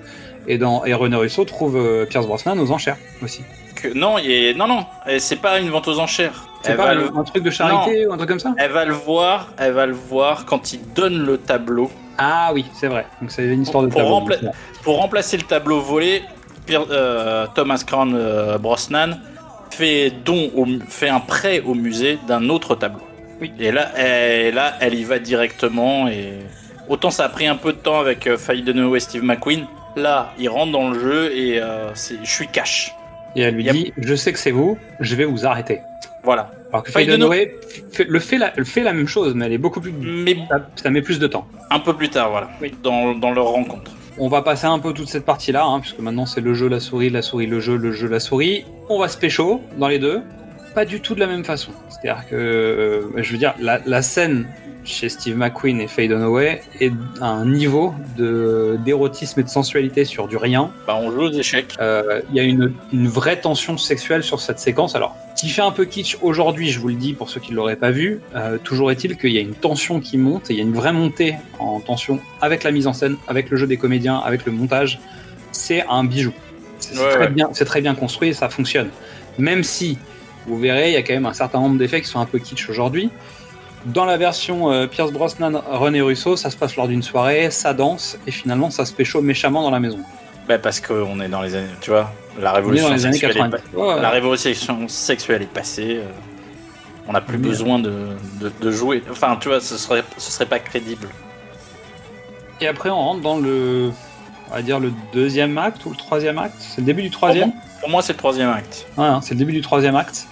Et, dans, et René Russo trouve euh, Pierce Brosnan aux enchères aussi. Que- non, non, non, c'est pas une vente aux enchères. C'est pas un, le... un truc de charité ou un truc comme ça? Elle va le voir, elle va le voir quand il donne le tableau. Ah oui, c'est vrai. Donc c'est une histoire de Pour tableau. rempla- Pour remplacer le tableau volé, Pierre- euh, Thomas Crown euh, Brosnan fait don, au, fait un prêt au musée d'un autre tableau. Oui. Et là, elle, là, elle y va directement et autant ça a pris un peu de temps avec euh, Faye Dunaway et Steve McQueen. Là, il rentre dans le jeu et euh, je suis cash. Et elle lui Yep. dit Je sais que c'est vous, je vais vous arrêter. Voilà. Alors que Faye Dunaway- Dunaway fait, le fait la, elle fait la même chose, mais elle est beaucoup plus. Mais Ça, ça met plus de temps. un peu plus tard, voilà, Oui. dans, dans leur rencontre. On va passer un peu toute cette partie-là, hein, puisque maintenant c'est le jeu, la souris, la souris, le jeu, le jeu, la souris. On va se pécho dans les deux, pas du tout de la même façon. C'est-à-dire que, euh, je veux dire, la, la scène chez Steve McQueen et Faye Dunaway est à un niveau de d'érotisme et de sensualité sur du rien. Bah, on joue aux échecs. Euh, Il y a une, une vraie tension sexuelle sur cette séquence. Alors, qui fait un peu kitsch aujourd'hui, je vous le dis pour ceux qui ne l'auraient pas vu. euh, toujours est-il qu'il y a une tension qui monte et il y a une vraie montée en tension avec la mise en scène, avec le jeu des comédiens, avec le montage. C'est un bijou. C'est Ouais, très, ouais. très bien construit et ça fonctionne. Même si, vous verrez, il y a quand même un certain nombre d'effets qui sont un peu kitsch aujourd'hui. Dans la version euh, Pierce Brosnan, René Russo, ça se passe lors d'une soirée, ça danse et finalement ça se pécho méchamment dans la maison. Bah, parce qu'on est dans les années, tu vois, la révolution sexuelle est 80. pas- Ouais, ouais. La révolution sexuelle est passée. euh. On n'a plus Mais- besoin de, de, de jouer. Enfin, tu vois, ce serait, ce serait pas crédible. Et après, on rentre dans le, on va dire le deuxième acte ou le troisième acte? C'est le début du troisième? Pour moi, c'est le troisième acte. Ouais, hein, c'est le début du troisième acte,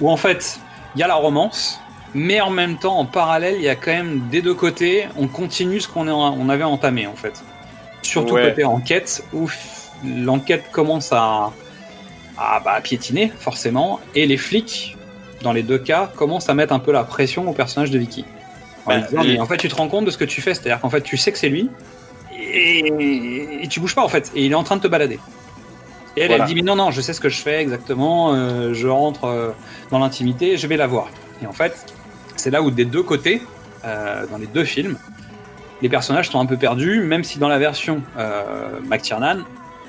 où en fait, il y a la romance, mais en même temps, en parallèle, il y a quand même des deux côtés, on continue ce qu'on on avait entamé en fait. Surtout Ouais. côté enquête, où l'enquête commence à, à bah, piétiner, forcément, et les flics, dans les deux cas, commencent à mettre un peu la pression au personnage de Vicky. En Bah, disant, mais en fait, tu te rends compte de ce que tu fais, c'est-à-dire qu'en fait, tu sais que c'est lui, et, et tu bouges pas en fait, et il est en train de te balader. Et elle, Voilà. elle dit, mais non, non, je sais ce que je fais exactement, euh, je rentre euh, dans l'intimité, je vais la voir. Et en fait, c'est là où des deux côtés, euh, dans les deux films, les personnages sont un peu perdus, même si dans la version euh, McTiernan,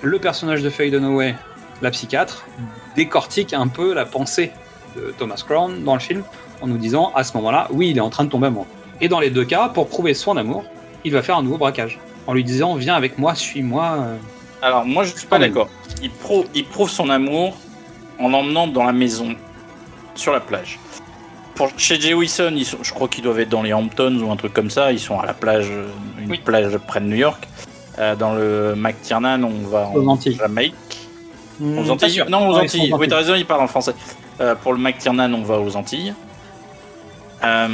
le personnage de Faye Dunaway, la psychiatre, décortique un peu la pensée de Thomas Crown dans le film, en nous disant, à ce moment-là, oui, il est en train de tomber amoureux. Et dans les deux cas, pour prouver son amour, il va faire un nouveau braquage, en lui disant, viens avec moi, suis-moi. euh. Alors, moi, je suis pas d'accord. Il prouve son amour en l'emmenant dans la maison, sur la plage. Pour, chez Jay Wilson, ils sont- je crois qu'ils doivent être dans les Hamptons ou un truc comme ça. Ils sont à la plage, une plage près de New York. Euh, dans le McTiernan, on va en Aux Antilles. Jamaïque. Hmm, Aux Antilles. Non, aux Ouais, sont Antilles. Oui, t'as raison, il parle en français. Euh, pour le McTiernan, on va aux Antilles. Euh,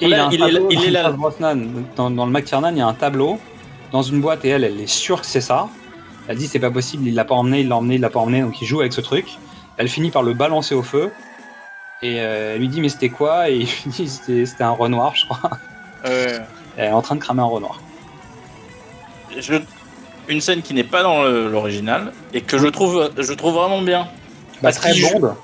Et il, a un il est là- il dans est là. Brosnan. Dans, dans le McTiernan, il y a un tableau dans une boîte et elle, elle est sûre que c'est ça. Elle dit c'est pas possible, il l'a pas emmené, il l'a emmené, il l'a pas emmené, donc il joue avec ce truc. Elle finit par le balancer au feu et euh, elle lui dit mais c'était quoi? Et il lui dit c'était un renoir, je crois. Elle est en train de cramer un renoir. je- une scène qui n'est pas dans l'original et que je trouve, je trouve vraiment bien. Bah, très joue- blonde,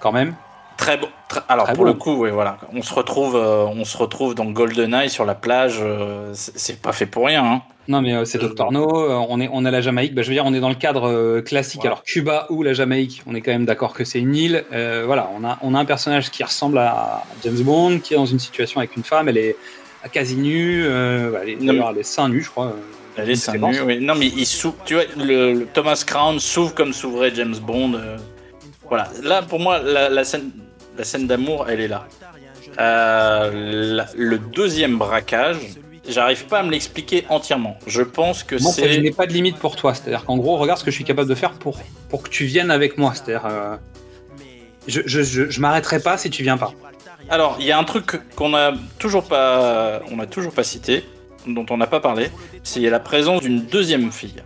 quand même. Très bon. très- alors Très pour bon. le coup, oui, voilà. On se retrouve, euh, on se retrouve dans GoldenEye sur la plage. euh, c'est pas fait pour rien. hein. Non mais euh, c'est Dr No, on est on est à la Jamaïque. Bah, je veux dire on est dans le cadre classique. Voilà. Alors Cuba ou la Jamaïque, on est quand même d'accord que c'est une île. Voilà, on a on a un personnage qui ressemble à James Bond, qui est dans une situation avec une femme. Elle est quasi nue. Bah, elle est, Non, mais- elle est seins nus, je crois. Elle est seins nus, oui. Non, mais il s'ouvre. Tu vois, le, le Thomas Crown s'ouvre comme s'ouvrait James Bond. Voilà. Là, pour moi, la, la scène, la scène d'amour, elle est là. Euh, la- le deuxième braquage, j'arrive pas à me l'expliquer entièrement. Je pense que Moi, c'est. je n'ai pas de limite pour toi. C'est-à-dire qu'en gros, regarde ce que je suis capable de faire pour, pour que tu viennes avec moi. C'est-à-dire, euh, je, je, je, je m'arrêterai pas si tu viens pas. Alors, il y a un truc qu'on a toujours pas, on a toujours pas cité, dont on n'a pas parlé, c'est la présence d'une deuxième fille.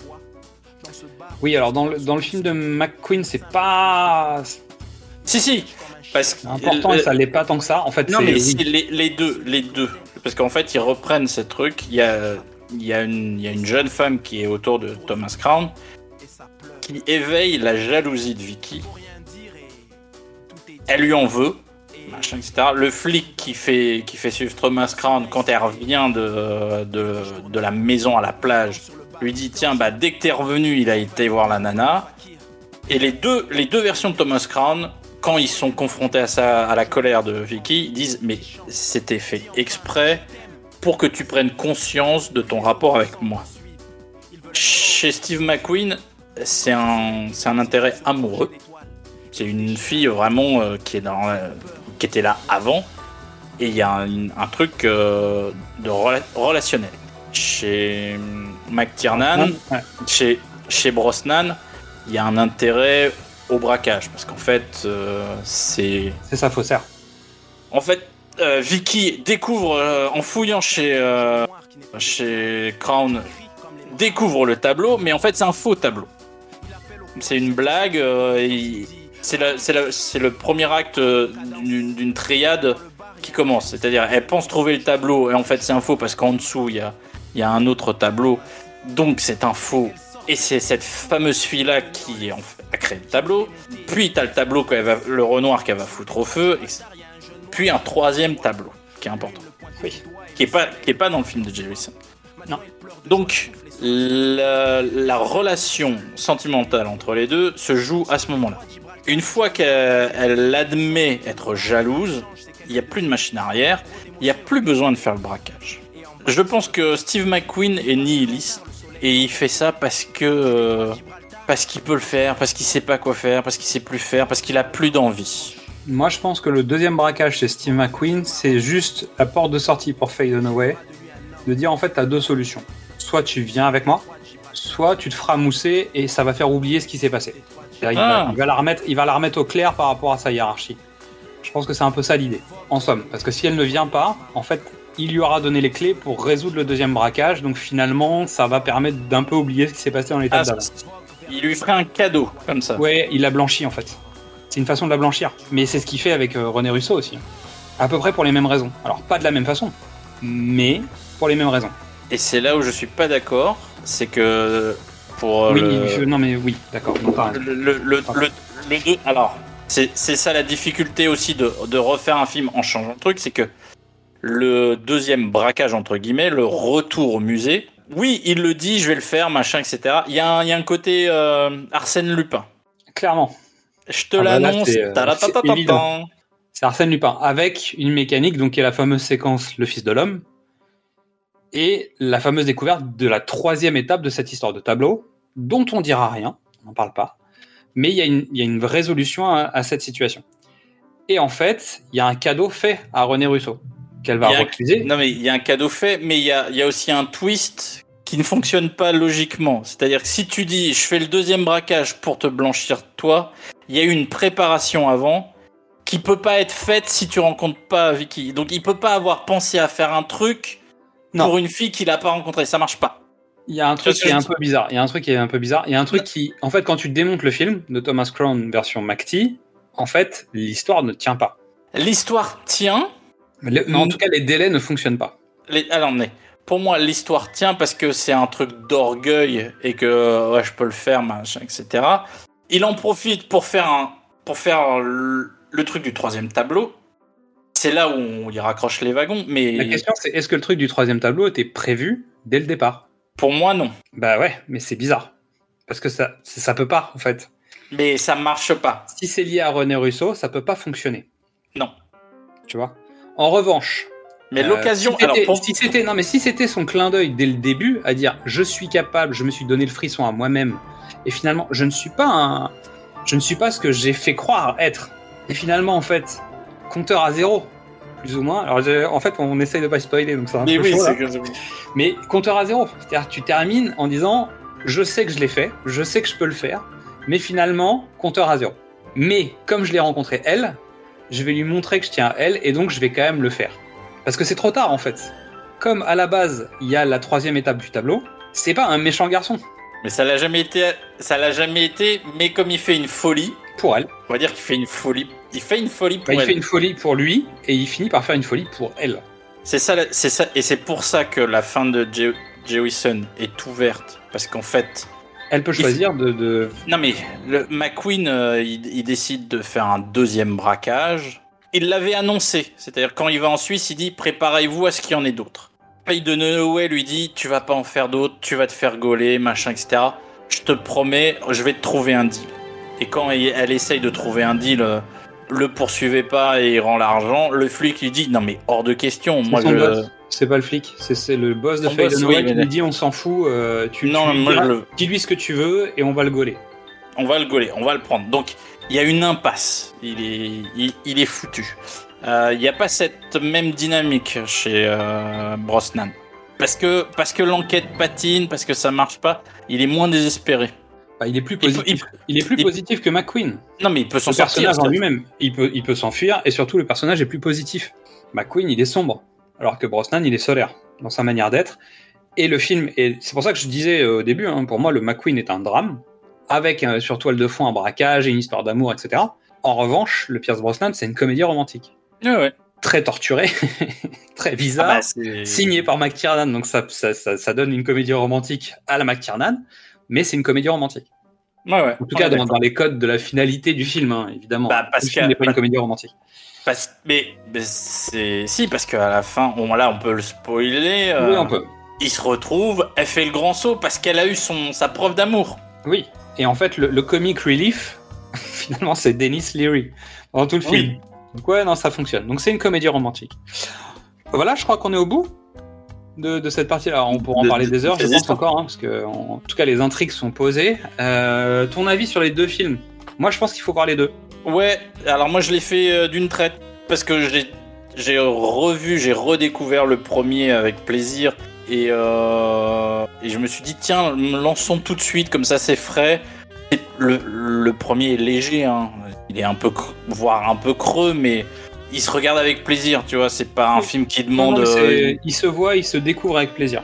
Oui, alors dans le, dans le film de McQueen, c'est pas Si, si, parce que important ça l'est pas tant que ça. En fait, Non, mais oui. les, les deux, les deux. Parce qu'en fait, ils reprennent ces trucs. Il y a, il y, a une, il y a une jeune femme qui est autour de Thomas Crown qui éveille la jalousie de Vicky. Elle lui en veut, machin, etc. Le flic qui fait, qui fait suivre Thomas Crown quand elle revient de, de, de la maison à la plage lui dit Tiens, bah, dès que t'es revenu, il a été voir la nana. Et les deux, les deux versions de Thomas Crown, quand ils sont confrontés à, ça, à la colère de Vicky, ils disent Mais c'était fait exprès pour que tu prennes conscience de ton rapport avec moi. Chez Steve McQueen, c'est un, c'est un intérêt amoureux. C'est une fille vraiment euh, qui, est dans, euh, qui était là avant. Et il y a un, un truc euh, de rela- relationnel. Chez McTiernan, Ouais. chez, chez Brosnan, il y a un intérêt au braquage. Parce qu'en fait, euh, c'est. c'est ça, faussaire. En fait, euh, Vicky découvre, euh, en fouillant chez, chez Crown, découvre le tableau, mais en fait, c'est un faux tableau. C'est une blague. et c'est la- c'est la- c'est le premier acte d'une d'une triade qui commence. C'est-à-dire, elle pense trouver le tableau, et en fait, c'est un faux parce qu'en dessous, il y a, il y a un autre tableau. Donc, c'est un faux. Et c'est cette fameuse fille-là qui a créé le tableau. Puis, tu as le tableau, qu'elle va, le Renoir qu'elle va foutre au feu. et- puis, un troisième tableau qui est important. Oui. Qui est pas, qui est pas dans le film de Wilson. Non. Donc, la, la relation sentimentale entre les deux se joue à ce moment-là. Une fois qu'elle elle admet être jalouse, il n'y a plus de machine arrière, il n'y a plus besoin de faire le braquage. Je pense que Steve McQueen est nihiliste et il fait ça parce que euh, parce qu'il peut le faire, parce qu'il sait pas quoi faire, parce qu'il sait plus faire, parce qu'il a plus d'envie. Moi, je pense que le deuxième braquage chez Steve McQueen, c'est juste la porte de sortie pour Fade Away. De dire, en fait, tu as deux solutions. Soit tu viens avec moi, soit tu te feras mousser et ça va faire oublier ce qui s'est passé. C'est-à-dire, il, va, Ah. il va la remettre, il va la remettre au clair par rapport à sa hiérarchie. Je pense que c'est un peu ça l'idée, en somme. Parce que si elle ne vient pas, en fait, il lui aura donné les clés pour résoudre le deuxième braquage. Donc finalement, ça va permettre d'un peu oublier ce qui s'est passé dans l'étape Ah, d'avant. Il lui ferait un cadeau, comme ça. Ouais, il l'a blanchi en fait. C'est une façon de la blanchir. Mais c'est ce qu'il fait avec euh, René Russo aussi. À peu près pour les mêmes raisons. Alors pas de la même façon, mais pour les mêmes raisons. Et c'est là où je suis pas d'accord, c'est que pour oui, le, je- non mais oui, d'accord. le, le, le, le- le deux- alors c'est c'est ça la difficulté aussi de, de refaire un film en changeant le truc, c'est que le deuxième braquage entre guillemets, le retour au musée, oui, il le dit, je vais le faire, machin, etc. Il y a un, il y a un côté euh, Arsène Lupin. Clairement. Je te Ah bah l'annonce. c'est, euh, c'est Arsène Lupin avec une mécanique donc qui est la fameuse séquence Le Fils de l'homme et la fameuse découverte de la troisième étape de cette histoire de tableau dont on dira rien, on n'en parle pas, mais il y, a une- il y a une vraie solution à, à cette situation. Et en fait, il y a un cadeau fait à René Russo qu'elle va Il y a un- refuser. Non, mais il y a un cadeau fait, mais il y a, il y a aussi un twist qui ne fonctionne pas logiquement. C'est-à-dire que si tu dis je fais le deuxième braquage pour te blanchir toi, il y a eu une préparation avant qui peut pas être faite si tu rencontres pas Vicky. Donc il peut pas avoir pensé à faire un truc Non. pour une fille qu'il a pas rencontrée. Ça marche pas. Il y a un truc qui est un peu bizarre. Il y a un truc qui est un peu bizarre. Il y a un truc qui, en fait, quand tu démontes le film de Thomas Crown version McTee, en fait, l'histoire ne tient pas. L'histoire tient. Le- mais en tout cas, les délais ne fonctionnent pas. Les... Alors, mais pour moi, l'histoire tient parce que c'est un truc d'orgueil et que ouais, je peux le faire, machin, etc. Il en profite pour faire un, pour faire le, le truc du troisième tableau. C'est là où on y raccroche les wagons. Mais La question, c'est est-ce que le truc du troisième tableau était prévu dès le départ? Pour moi, non. Bah ouais, mais c'est bizarre. Parce que ça, ça peut pas, en fait. Mais ça marche pas. Si c'est lié à René Russo, ça peut pas fonctionner. Non. Tu vois? En revanche. Mais euh, l'occasion. si alors, c'était- pour- si c'était non, mais si c'était son clin d'œil dès le début, à dire je suis capable, je me suis donné le frisson à moi-même, et finalement je ne suis pas un, je ne suis pas ce que j'ai fait croire être. Et finalement en fait, compteur à zéro, plus ou moins. Alors je- en fait, on essaye de pas spoiler, donc un Mais peu oui, chaud, que- Mais compteur à zéro. C'est-à-dire tu termines en disant je sais que je l'ai fait, je sais que je peux le faire, mais finalement compteur à zéro. Mais comme je l'ai rencontré elle, je vais lui montrer que je tiens à elle et donc je vais quand même le faire. Parce que c'est trop tard en fait. Comme à la base il y a la troisième étape du tableau, c'est pas un méchant garçon Mais ça l'a jamais été. Ça l'a jamais été. Mais comme il fait une folie, pour elle. on va dire qu'il fait une folie. Il fait une folie pour Bah, il elle. fait une folie pour lui et il finit par faire une folie pour elle. C'est ça, c'est ça, et c'est pour ça que la fin de Je- Jewison est ouverte, parce qu'en fait, Elle peut choisir de, de- non mais le McQueen, euh, il, il décide de faire un deuxième braquage. Il l'avait annoncé, c'est-à-dire quand il va en Suisse, il dit préparez-vous à ce qu'il y en ait d'autres. Paye de Noé lui dit tu vas pas en faire d'autres, tu vas te faire gauler, machin, etc. Je te promets, je vais te trouver un deal. Et quand elle elle essaye de trouver un deal, euh, le poursuivez pas et il rend l'argent, le flic lui dit non mais hors de question, moi je... C'est pas le flic, c'est le boss de boss, Dunaway oui, qui lui dit on s'en fout, euh, tu, Non, tu lui diras- le- dis-lui ce que tu veux et on va le gauler. On va le gauler, on va le prendre. Donc, il y a une impasse. Il est, il, il est foutu. Euh, Il n'y a pas cette même dynamique chez euh, Brosnan. Parce que, parce que l'enquête patine, parce que ça marche pas, il est moins désespéré. Bah, il est plus Il peut- positif. Il, est plus il- positif que McQueen. Non, mais il peut s'en Le sortir. personnage en lui-même, il peut, il peut s'enfuir et surtout le personnage est plus positif. McQueen, il est sombre, alors que Brosnan, il est solaire dans sa manière d'être. Et le film, et c'est pour ça que je disais au début, hein, pour moi, le McQueen est un drame, avec euh, sur toile de fond un braquage et une histoire d'amour, etc. En revanche, le Pierce Brosnan, c'est une comédie romantique. Ouais, ouais. Très torturée, très bizarre, Ah bah, signée par McTiernan, donc ça, ça, ça, ça donne une comédie romantique à la McTiernan, mais c'est une comédie romantique. Ouais, ouais. En tout On cas, dans, les codes de la finalité du film, hein, évidemment. Bah, parce le film que- n'est pas une comédie romantique. Parce- mais, mais c'est si parce qu'à la fin, on, là, on peut le spoiler. euh, Oui, on peut. Il se retrouve, elle fait le grand saut parce qu'elle a eu son sa preuve d'amour. Oui. Et en fait, le, le comic relief, finalement, c'est Dennis Leary dans tout le Oui. film. Donc ouais, non, ça fonctionne. Donc c'est une comédie romantique. Voilà, je crois qu'on est au bout de, de cette partie. Alors on pourra en parler de- des heures, je pense encore, hein, parce que en, tout cas les intrigues sont posées. Euh, ton avis sur les deux films? Moi, je pense qu'il faut voir les deux. Ouais, alors moi je l'ai fait euh, d'une traite parce que j'ai j'ai revu, j'ai redécouvert le premier avec plaisir et, euh, et je me suis dit tiens lançons tout de suite comme ça c'est frais. Le, le premier est léger, hein. il est un peu voire un peu creux mais il se regarde avec plaisir, tu vois. C'est pas un film qui demande. non, euh, il se voit, il se découvre avec plaisir.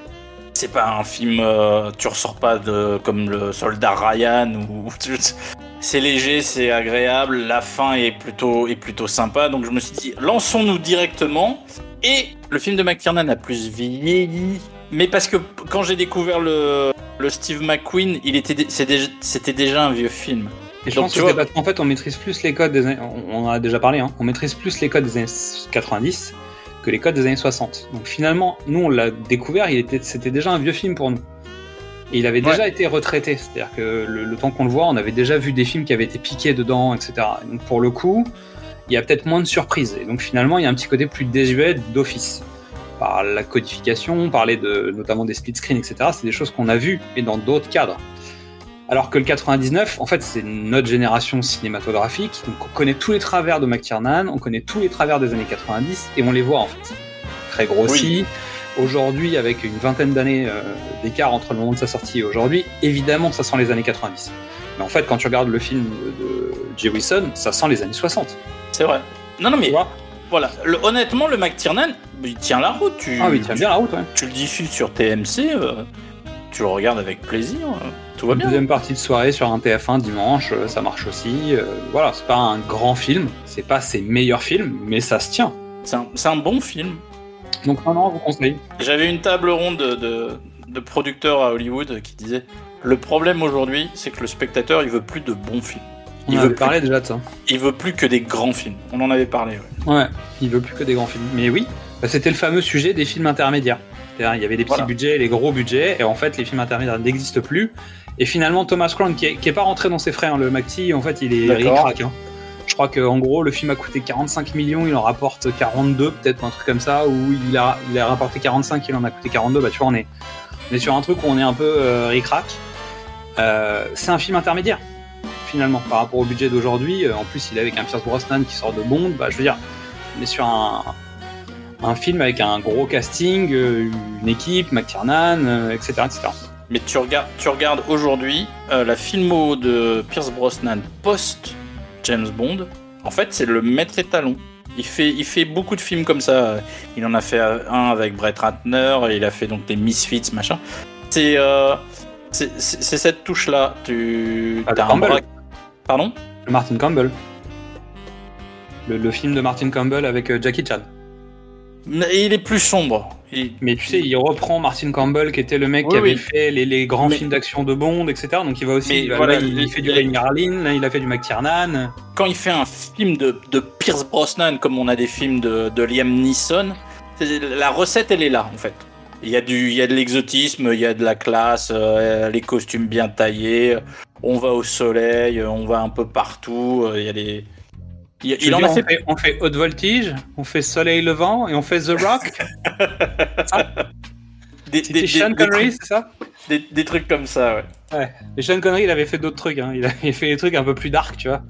c'est pas un film. euh, tu ressors pas de comme le soldat Ryan ou. C'est léger, c'est agréable. La fin est plutôt est plutôt sympa. Donc je me suis dit, lançons-nous directement. Et le film de McTiernan a plus vieilli. Mais parce que quand j'ai découvert le, le Steve McQueen, il était c'était déjà un vieux film. Et je Donc, pense tu que vois- c'est parce qu'en fait, on maîtrise plus les codes des années. On on en a déjà parlé, hein. On maîtrise plus les codes des années 90 que les codes des années 60. Donc finalement, nous, on l'a découvert, il était, c'était déjà un vieux film pour nous. Et il avait déjà été retraité. C'est-à-dire que le, le temps qu'on le voit, on avait déjà vu des films qui avaient été piqués dedans, etc. Et donc pour le coup, il y a peut-être moins de surprises. Et donc finalement, il y a un petit côté plus désuet d'office. Par la codification, parler de, notamment des split screen, etc. C'est des choses qu'on a vues, et dans d'autres cadres. Alors que le 99, en fait, c'est notre génération cinématographique, donc on connaît tous les travers de McTiernan, on connaît tous les travers des années 90, et on les voit en fait. Très grossi. Aujourd'hui, avec une vingtaine d'années euh, d'écart entre le moment de sa sortie et aujourd'hui, évidemment, ça sent les années 90. Mais en fait, quand tu regardes le film de, Jay Wilson, ça sent les années 60. C'est vrai. Non, non, mais voilà. Le- honnêtement, le McTiernan, il tient la route. Tu, Ah oui, il tient bien la route, ouais. Tu le diffuses sur TMC, euh, tu le regardes avec plaisir. euh, tout va bien. Deuxième partie de soirée sur un TF1 dimanche, euh, ça marche aussi. euh, voilà, c'est pas un grand film, c'est pas ses meilleurs films, mais ça se tient. C'est un, c'est un bon film. Donc maintenant, on vous conseille. J'avais une table ronde de, de, de producteurs à Hollywood qui disaient le problème aujourd'hui, c'est que le spectateur, il veut plus de bons films. On Il avait veut, parlé déjà de ça. il veut plus que des grands films. On en avait parlé. ouais. Ouais, il veut plus que des grands films. Mais oui, bah, c'était le fameux sujet des films intermédiaires. Il y avait des petits Voilà. budgets et les gros budgets, et en fait, les films intermédiaires n'existent plus. Et finalement, Thomas Crown, qui est, qui est pas rentré dans ses frais, hein, le McTee, en fait, il est hein. Je crois qu'en gros, le film a coûté 45 millions, il en rapporte 42, peut-être, un truc comme ça, ou il a, rapporté 45, il en a coûté 42. Bah, tu vois, on est, on est sur un truc où on est un peu euh, ric-rac. Euh, c'est un film intermédiaire, finalement, par rapport au budget d'aujourd'hui. Euh, En plus, il est avec un Pierce Brosnan qui sort de Bond. Bah, je veux dire, on est sur un, film avec un gros casting, euh, une équipe, McTiernan, etc., etc. Mais tu regardes, tu regardes aujourd'hui la filmo de Pierce Brosnan post James Bond. En fait, c'est le maître étalon. Il fait, il fait beaucoup de films comme ça. Il en a fait un avec Brett Ratner. et Il a fait donc des Misfits, machin. C'est, euh, c'est, cette touche-là. Tu, Ah, t'as un bras- Pardon? Martin Campbell. Le, le film de Martin Campbell avec euh, Jackie Chan. Il est plus sombre. Il- Mais tu sais, il reprend Martin Campbell, qui était le mec qui avait oui. fait les, les grands Mais- films d'action de Bond, etc. Donc il va aussi, il, va- voilà, là, il, il- fait du Ray il a fait du McTiernan. quand il fait un film de, de Pierce Brosnan, comme on a des films de, de Liam Neeson, la recette, elle est là, en fait. Il y a, du, il y a de l'exotisme, il y a de la classe, euh, les costumes bien taillés, on va au soleil, on va un peu partout, euh, il y a des... Il, il en a on, fait... fait, on fait Haute Voltige, on fait Soleil Levant et on fait The Rock. Des, Sean Connery, c'est ça? Des, trucs comme ça, ouais. Ouais. Et Sean Connery, il avait fait d'autres trucs. Hein. Il avait fait des trucs un peu plus dark, tu vois.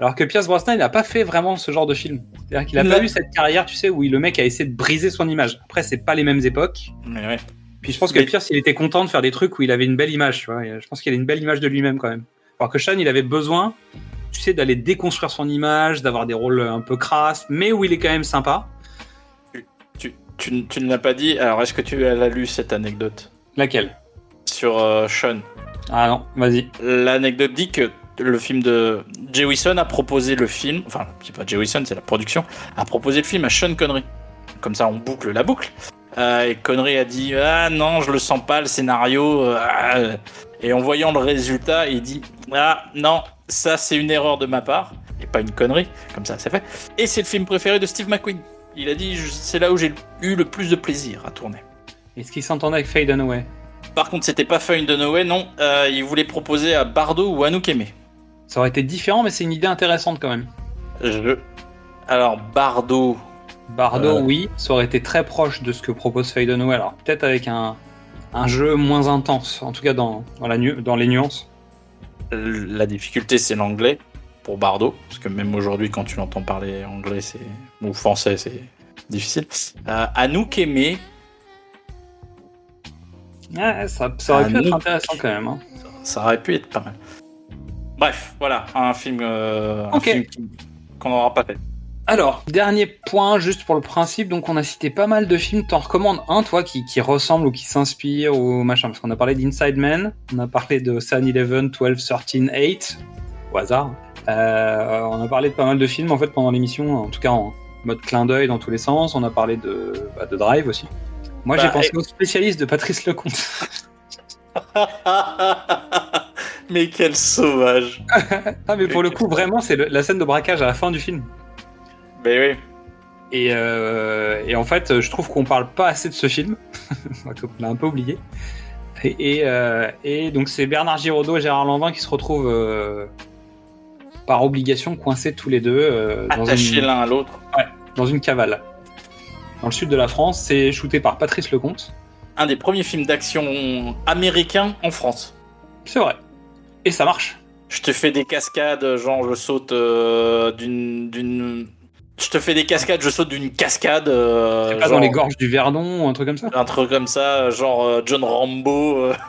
Alors que Pierce Brosnan, il n'a pas fait vraiment ce genre de film. C'est-à-dire qu'il a pas eu cette carrière, tu sais, où le mec a essayé de briser son image. Après, c'est pas les mêmes époques. Mais ouais. Puis je pense que Mais- Pierce, il était content de faire des trucs où il avait une belle image, tu vois. Je pense qu'il a une belle image de lui-même quand même. Alors que Sean, il avait besoin, tu sais, d'aller déconstruire son image, d'avoir des rôles un peu crasses, mais où il est quand même sympa. Tu, tu, tu ne l'as pas dit, alors est-ce que tu as lu cette anecdote? Laquelle? Sur euh, Sean Ah non, vas-y. L'anecdote dit que le film de Jay Wilson a proposé le film, enfin c'est pas Jay Wilson, c'est la production, a proposé le film à Sean Connery. Comme ça on boucle la boucle. Euh, et Connery a dit ah non je le sens pas le scénario. euh. Et en voyant le résultat il dit ah non ça c'est une erreur de ma part et pas une connerie comme ça c'est fait. Et c'est le film préféré de Steve McQueen. Il a dit c'est là où j'ai eu le plus de plaisir à tourner. Est-ce qu'il s'entendait avec Faye Dunaway? Par contre, c'était pas Fine Dunaway, non. Euh, il voulait proposer à Bardot ou Anouk Aimé. Ça aurait été différent, mais c'est une idée intéressante quand même. Je... Alors, Bardot. Bardo, Euh. oui, ça aurait été très proche de ce que propose Faye Dunaway. Alors peut-être avec un, un jeu moins intense, en tout cas dans, dans, la nu- dans les nuances. La difficulté, c'est l'anglais. pour Bardot, parce que même aujourd'hui, quand tu l'entends parler anglais c'est ou français, c'est difficile. Euh, Anouk Aimé. Ouais, ça, ça aurait pu être intéressant quand même. hein. Ça aurait pu être pas mal. Bref, voilà, un film, euh, film qu'on n'aura pas fait. Alors, dernier point, juste pour le principe. Donc, on a cité pas mal de films. T'en recommandes un, toi, qui, qui ressemble ou qui s'inspire ou machin Parce qu'on a parlé d'Inside Man, on a parlé de Sun 11, 12, 13, 8, au hasard. Euh, on a parlé de pas mal de films, en fait, pendant l'émission, en tout cas en mode clin d'œil dans tous les sens. On a parlé de, bah, de Drive aussi. Moi, j'ai Bah, pensé et- au spécialiste de Patrice Lecomte. Mais quel sauvage. ah, mais pour le coup, vraiment, c'est la scène de braquage à la fin du film. Mais oui. Et, euh, et en fait, je trouve qu'on parle pas assez de ce film. On l'a un peu oublié. Et, et, euh, et donc, c'est Bernard Giraudot et Gérard Lanvin qui se retrouvent euh, par obligation coincés tous les deux Attachés l'un à l'autre. dans une cavale. Dans le sud de la France, c'est shooté par Patrice Lecomte. Un des premiers films d'action américains en France. C'est vrai. Et ça marche. Je te fais des cascades, genre je saute d'une. Je te fais des cascades, je saute d'une cascade. euh, pas genre- dans les gorges du Verdon ou un truc comme ça. Un truc comme ça, genre euh, John Rambo. euh.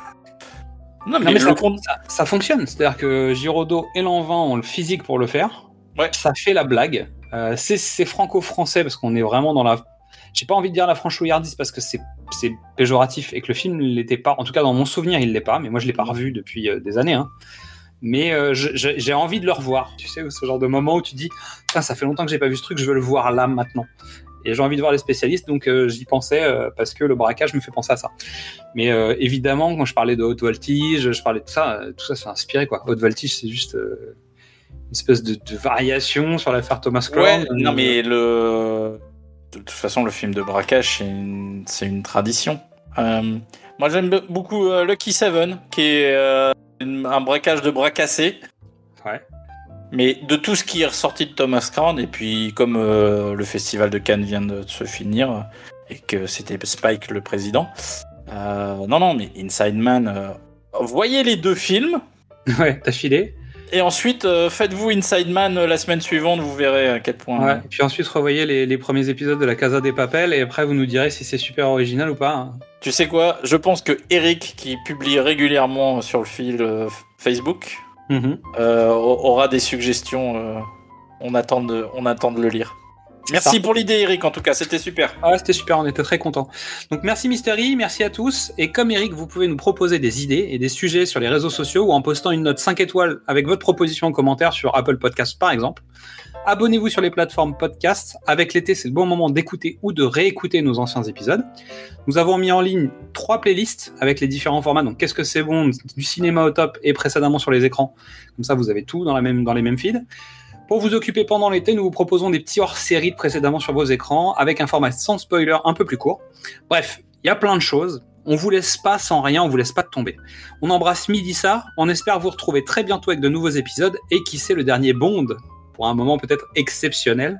Non, mais, Non, mais ça, compte. ça- ça fonctionne. C'est-à-dire que Giraudot et Lanvin ont le physique pour le faire. Ouais. Ça fait la blague. Euh, c'est franco-français parce qu'on est vraiment dans la. J'ai pas envie de dire la franchouillardise parce que c'est péjoratif et que le film ne l'était pas. En tout cas, dans mon souvenir, il l'est pas. Mais moi, je l'ai pas revu depuis des années. hein. Mais euh, j'ai envie de le revoir. Tu sais, ce genre de moment où tu dis, ça fait longtemps que j'ai pas vu ce truc, je veux le voir là maintenant. Et j'ai envie de voir les spécialistes, donc euh, j'y pensais euh, parce que le braquage me fait penser à ça. Mais euh, évidemment, quand je parlais de haute voltige, je parlais de ça, tout ça c'est inspiré quoi. Haute voltige, c'est juste une espèce de, de variation sur l'affaire Thomas Crown. Ouais, non, mais le. De toute façon, le film de braquage, c'est une, tradition. Moi, j'aime be- beaucoup Lucky Seven, qui est un braquage de bras cassés. Ouais. Mais de tout ce qui est ressorti de Thomas Crown, et puis comme euh, le festival de Cannes vient de se finir, et que c'était Spike le président, euh, non, non, mais Inside Man, euh, voyez les deux films, Ouais, t'as filé? Et ensuite euh, faites-vous Inside Man euh, la semaine suivante, vous verrez à quel point. Ouais. Et puis ensuite, revoyez les, les premiers épisodes de la Casa des Papels et après vous nous direz si c'est super original ou pas. hein. Tu sais quoi? Je pense que Eric, qui publie régulièrement sur le fil euh, Facebook, Mhm. euh, a- aura des suggestions. euh, on, attend de, on attend de le lire. Merci ça. pour l'idée, Eric, en tout cas, c'était super. Ah, c'était super, on était très contents. Donc merci Mystery, merci à tous. Et comme Eric, vous pouvez nous proposer des idées et des sujets sur les réseaux sociaux ou en postant une note 5 étoiles avec votre proposition en commentaire sur Apple Podcast par exemple. Abonnez-vous sur les plateformes podcast. Avec l'été, c'est le bon moment d'écouter ou de réécouter nos anciens épisodes. Nous avons mis en ligne trois playlists avec les différents formats. Donc qu'est-ce que c'est bon, du cinéma au top et précédemment sur les écrans. Comme ça, vous avez tout dans, la même, dans les mêmes feeds. Pour vous occuper pendant l'été, nous vous proposons des petits hors-séries de précédemment sur vos écrans avec un format sans spoiler un peu plus court. Bref, il y a plein de choses. On vous laisse pas sans rien, on vous laisse pas tomber. On embrasse Midissa, on espère vous retrouver très bientôt avec de nouveaux épisodes et qui sait le dernier Bond pour un moment peut-être exceptionnel.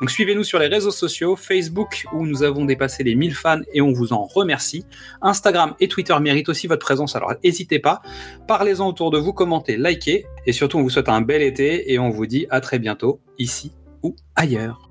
Donc suivez-nous sur les réseaux sociaux, Facebook où nous avons dépassé les 1000 fans et on vous en remercie. Instagram et Twitter méritent aussi votre présence, alors n'hésitez pas. Parlez-en autour de vous, commentez, likez et surtout on vous souhaite un bel été et on vous dit à très bientôt ici ou ailleurs.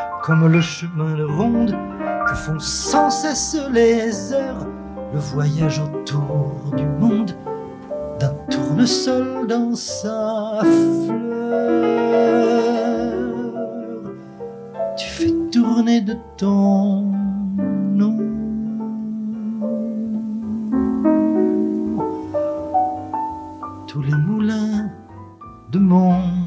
comme le chemin de ronde que font sans cesse les heures, le voyage autour du monde d'un tournesol dans sa fleur. Tu fais tourner de ton nom tous les moulins de mon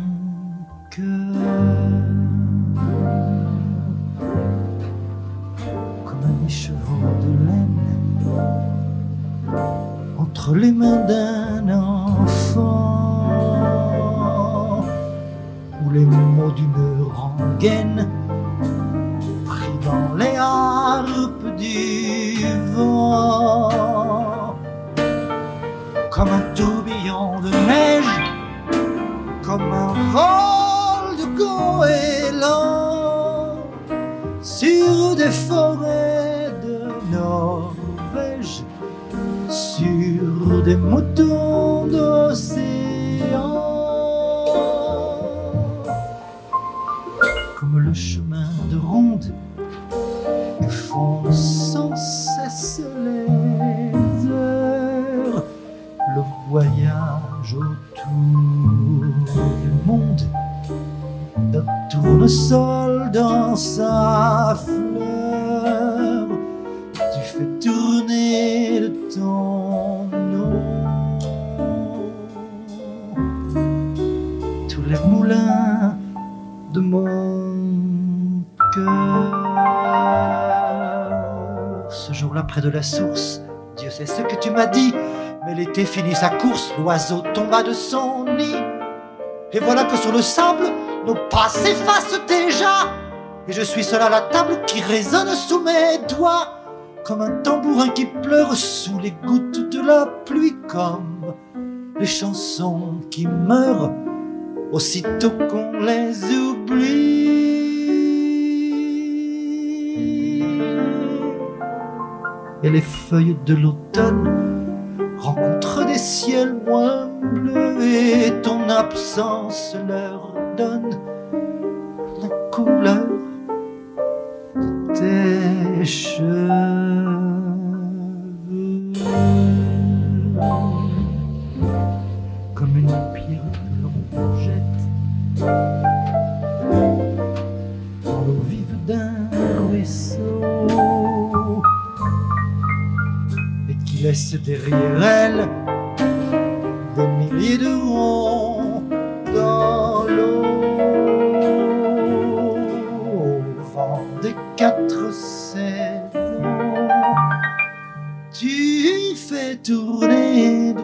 les mains d'un enfant ou les mots d'une rengaine pris dans les harpes du vent. Comme un tourbillon de neige comme un vol de goéland des moutons d'océan. Comme le chemin de ronde que font sans cesse les heures, le voyage autour du monde d'un tournesol dans sa fleur. La source, Dieu sait ce que tu m'as dit. Mais l'été finit sa course, l'oiseau tomba de son nid. Et voilà que sur le sable, nos pas s'effacent déjà. Et je suis seul à la table qui résonne sous mes doigts. Comme un tambourin qui pleure sous les gouttes de la pluie. Comme les chansons qui meurent aussitôt qu'on les oublie. Et les feuilles de l'automne rencontrent des ciels moins bleus et ton absence leur donne la couleur de tes cheveux. Laisse derrière elle des milliers de ronds dans l'eau au vent des quatre saisons. Tu fais tourner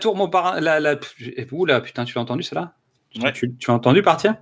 tour Montparnasse. La, la... Oula, putain, tu as entendu cela Ouais. tu, tu as entendu partir?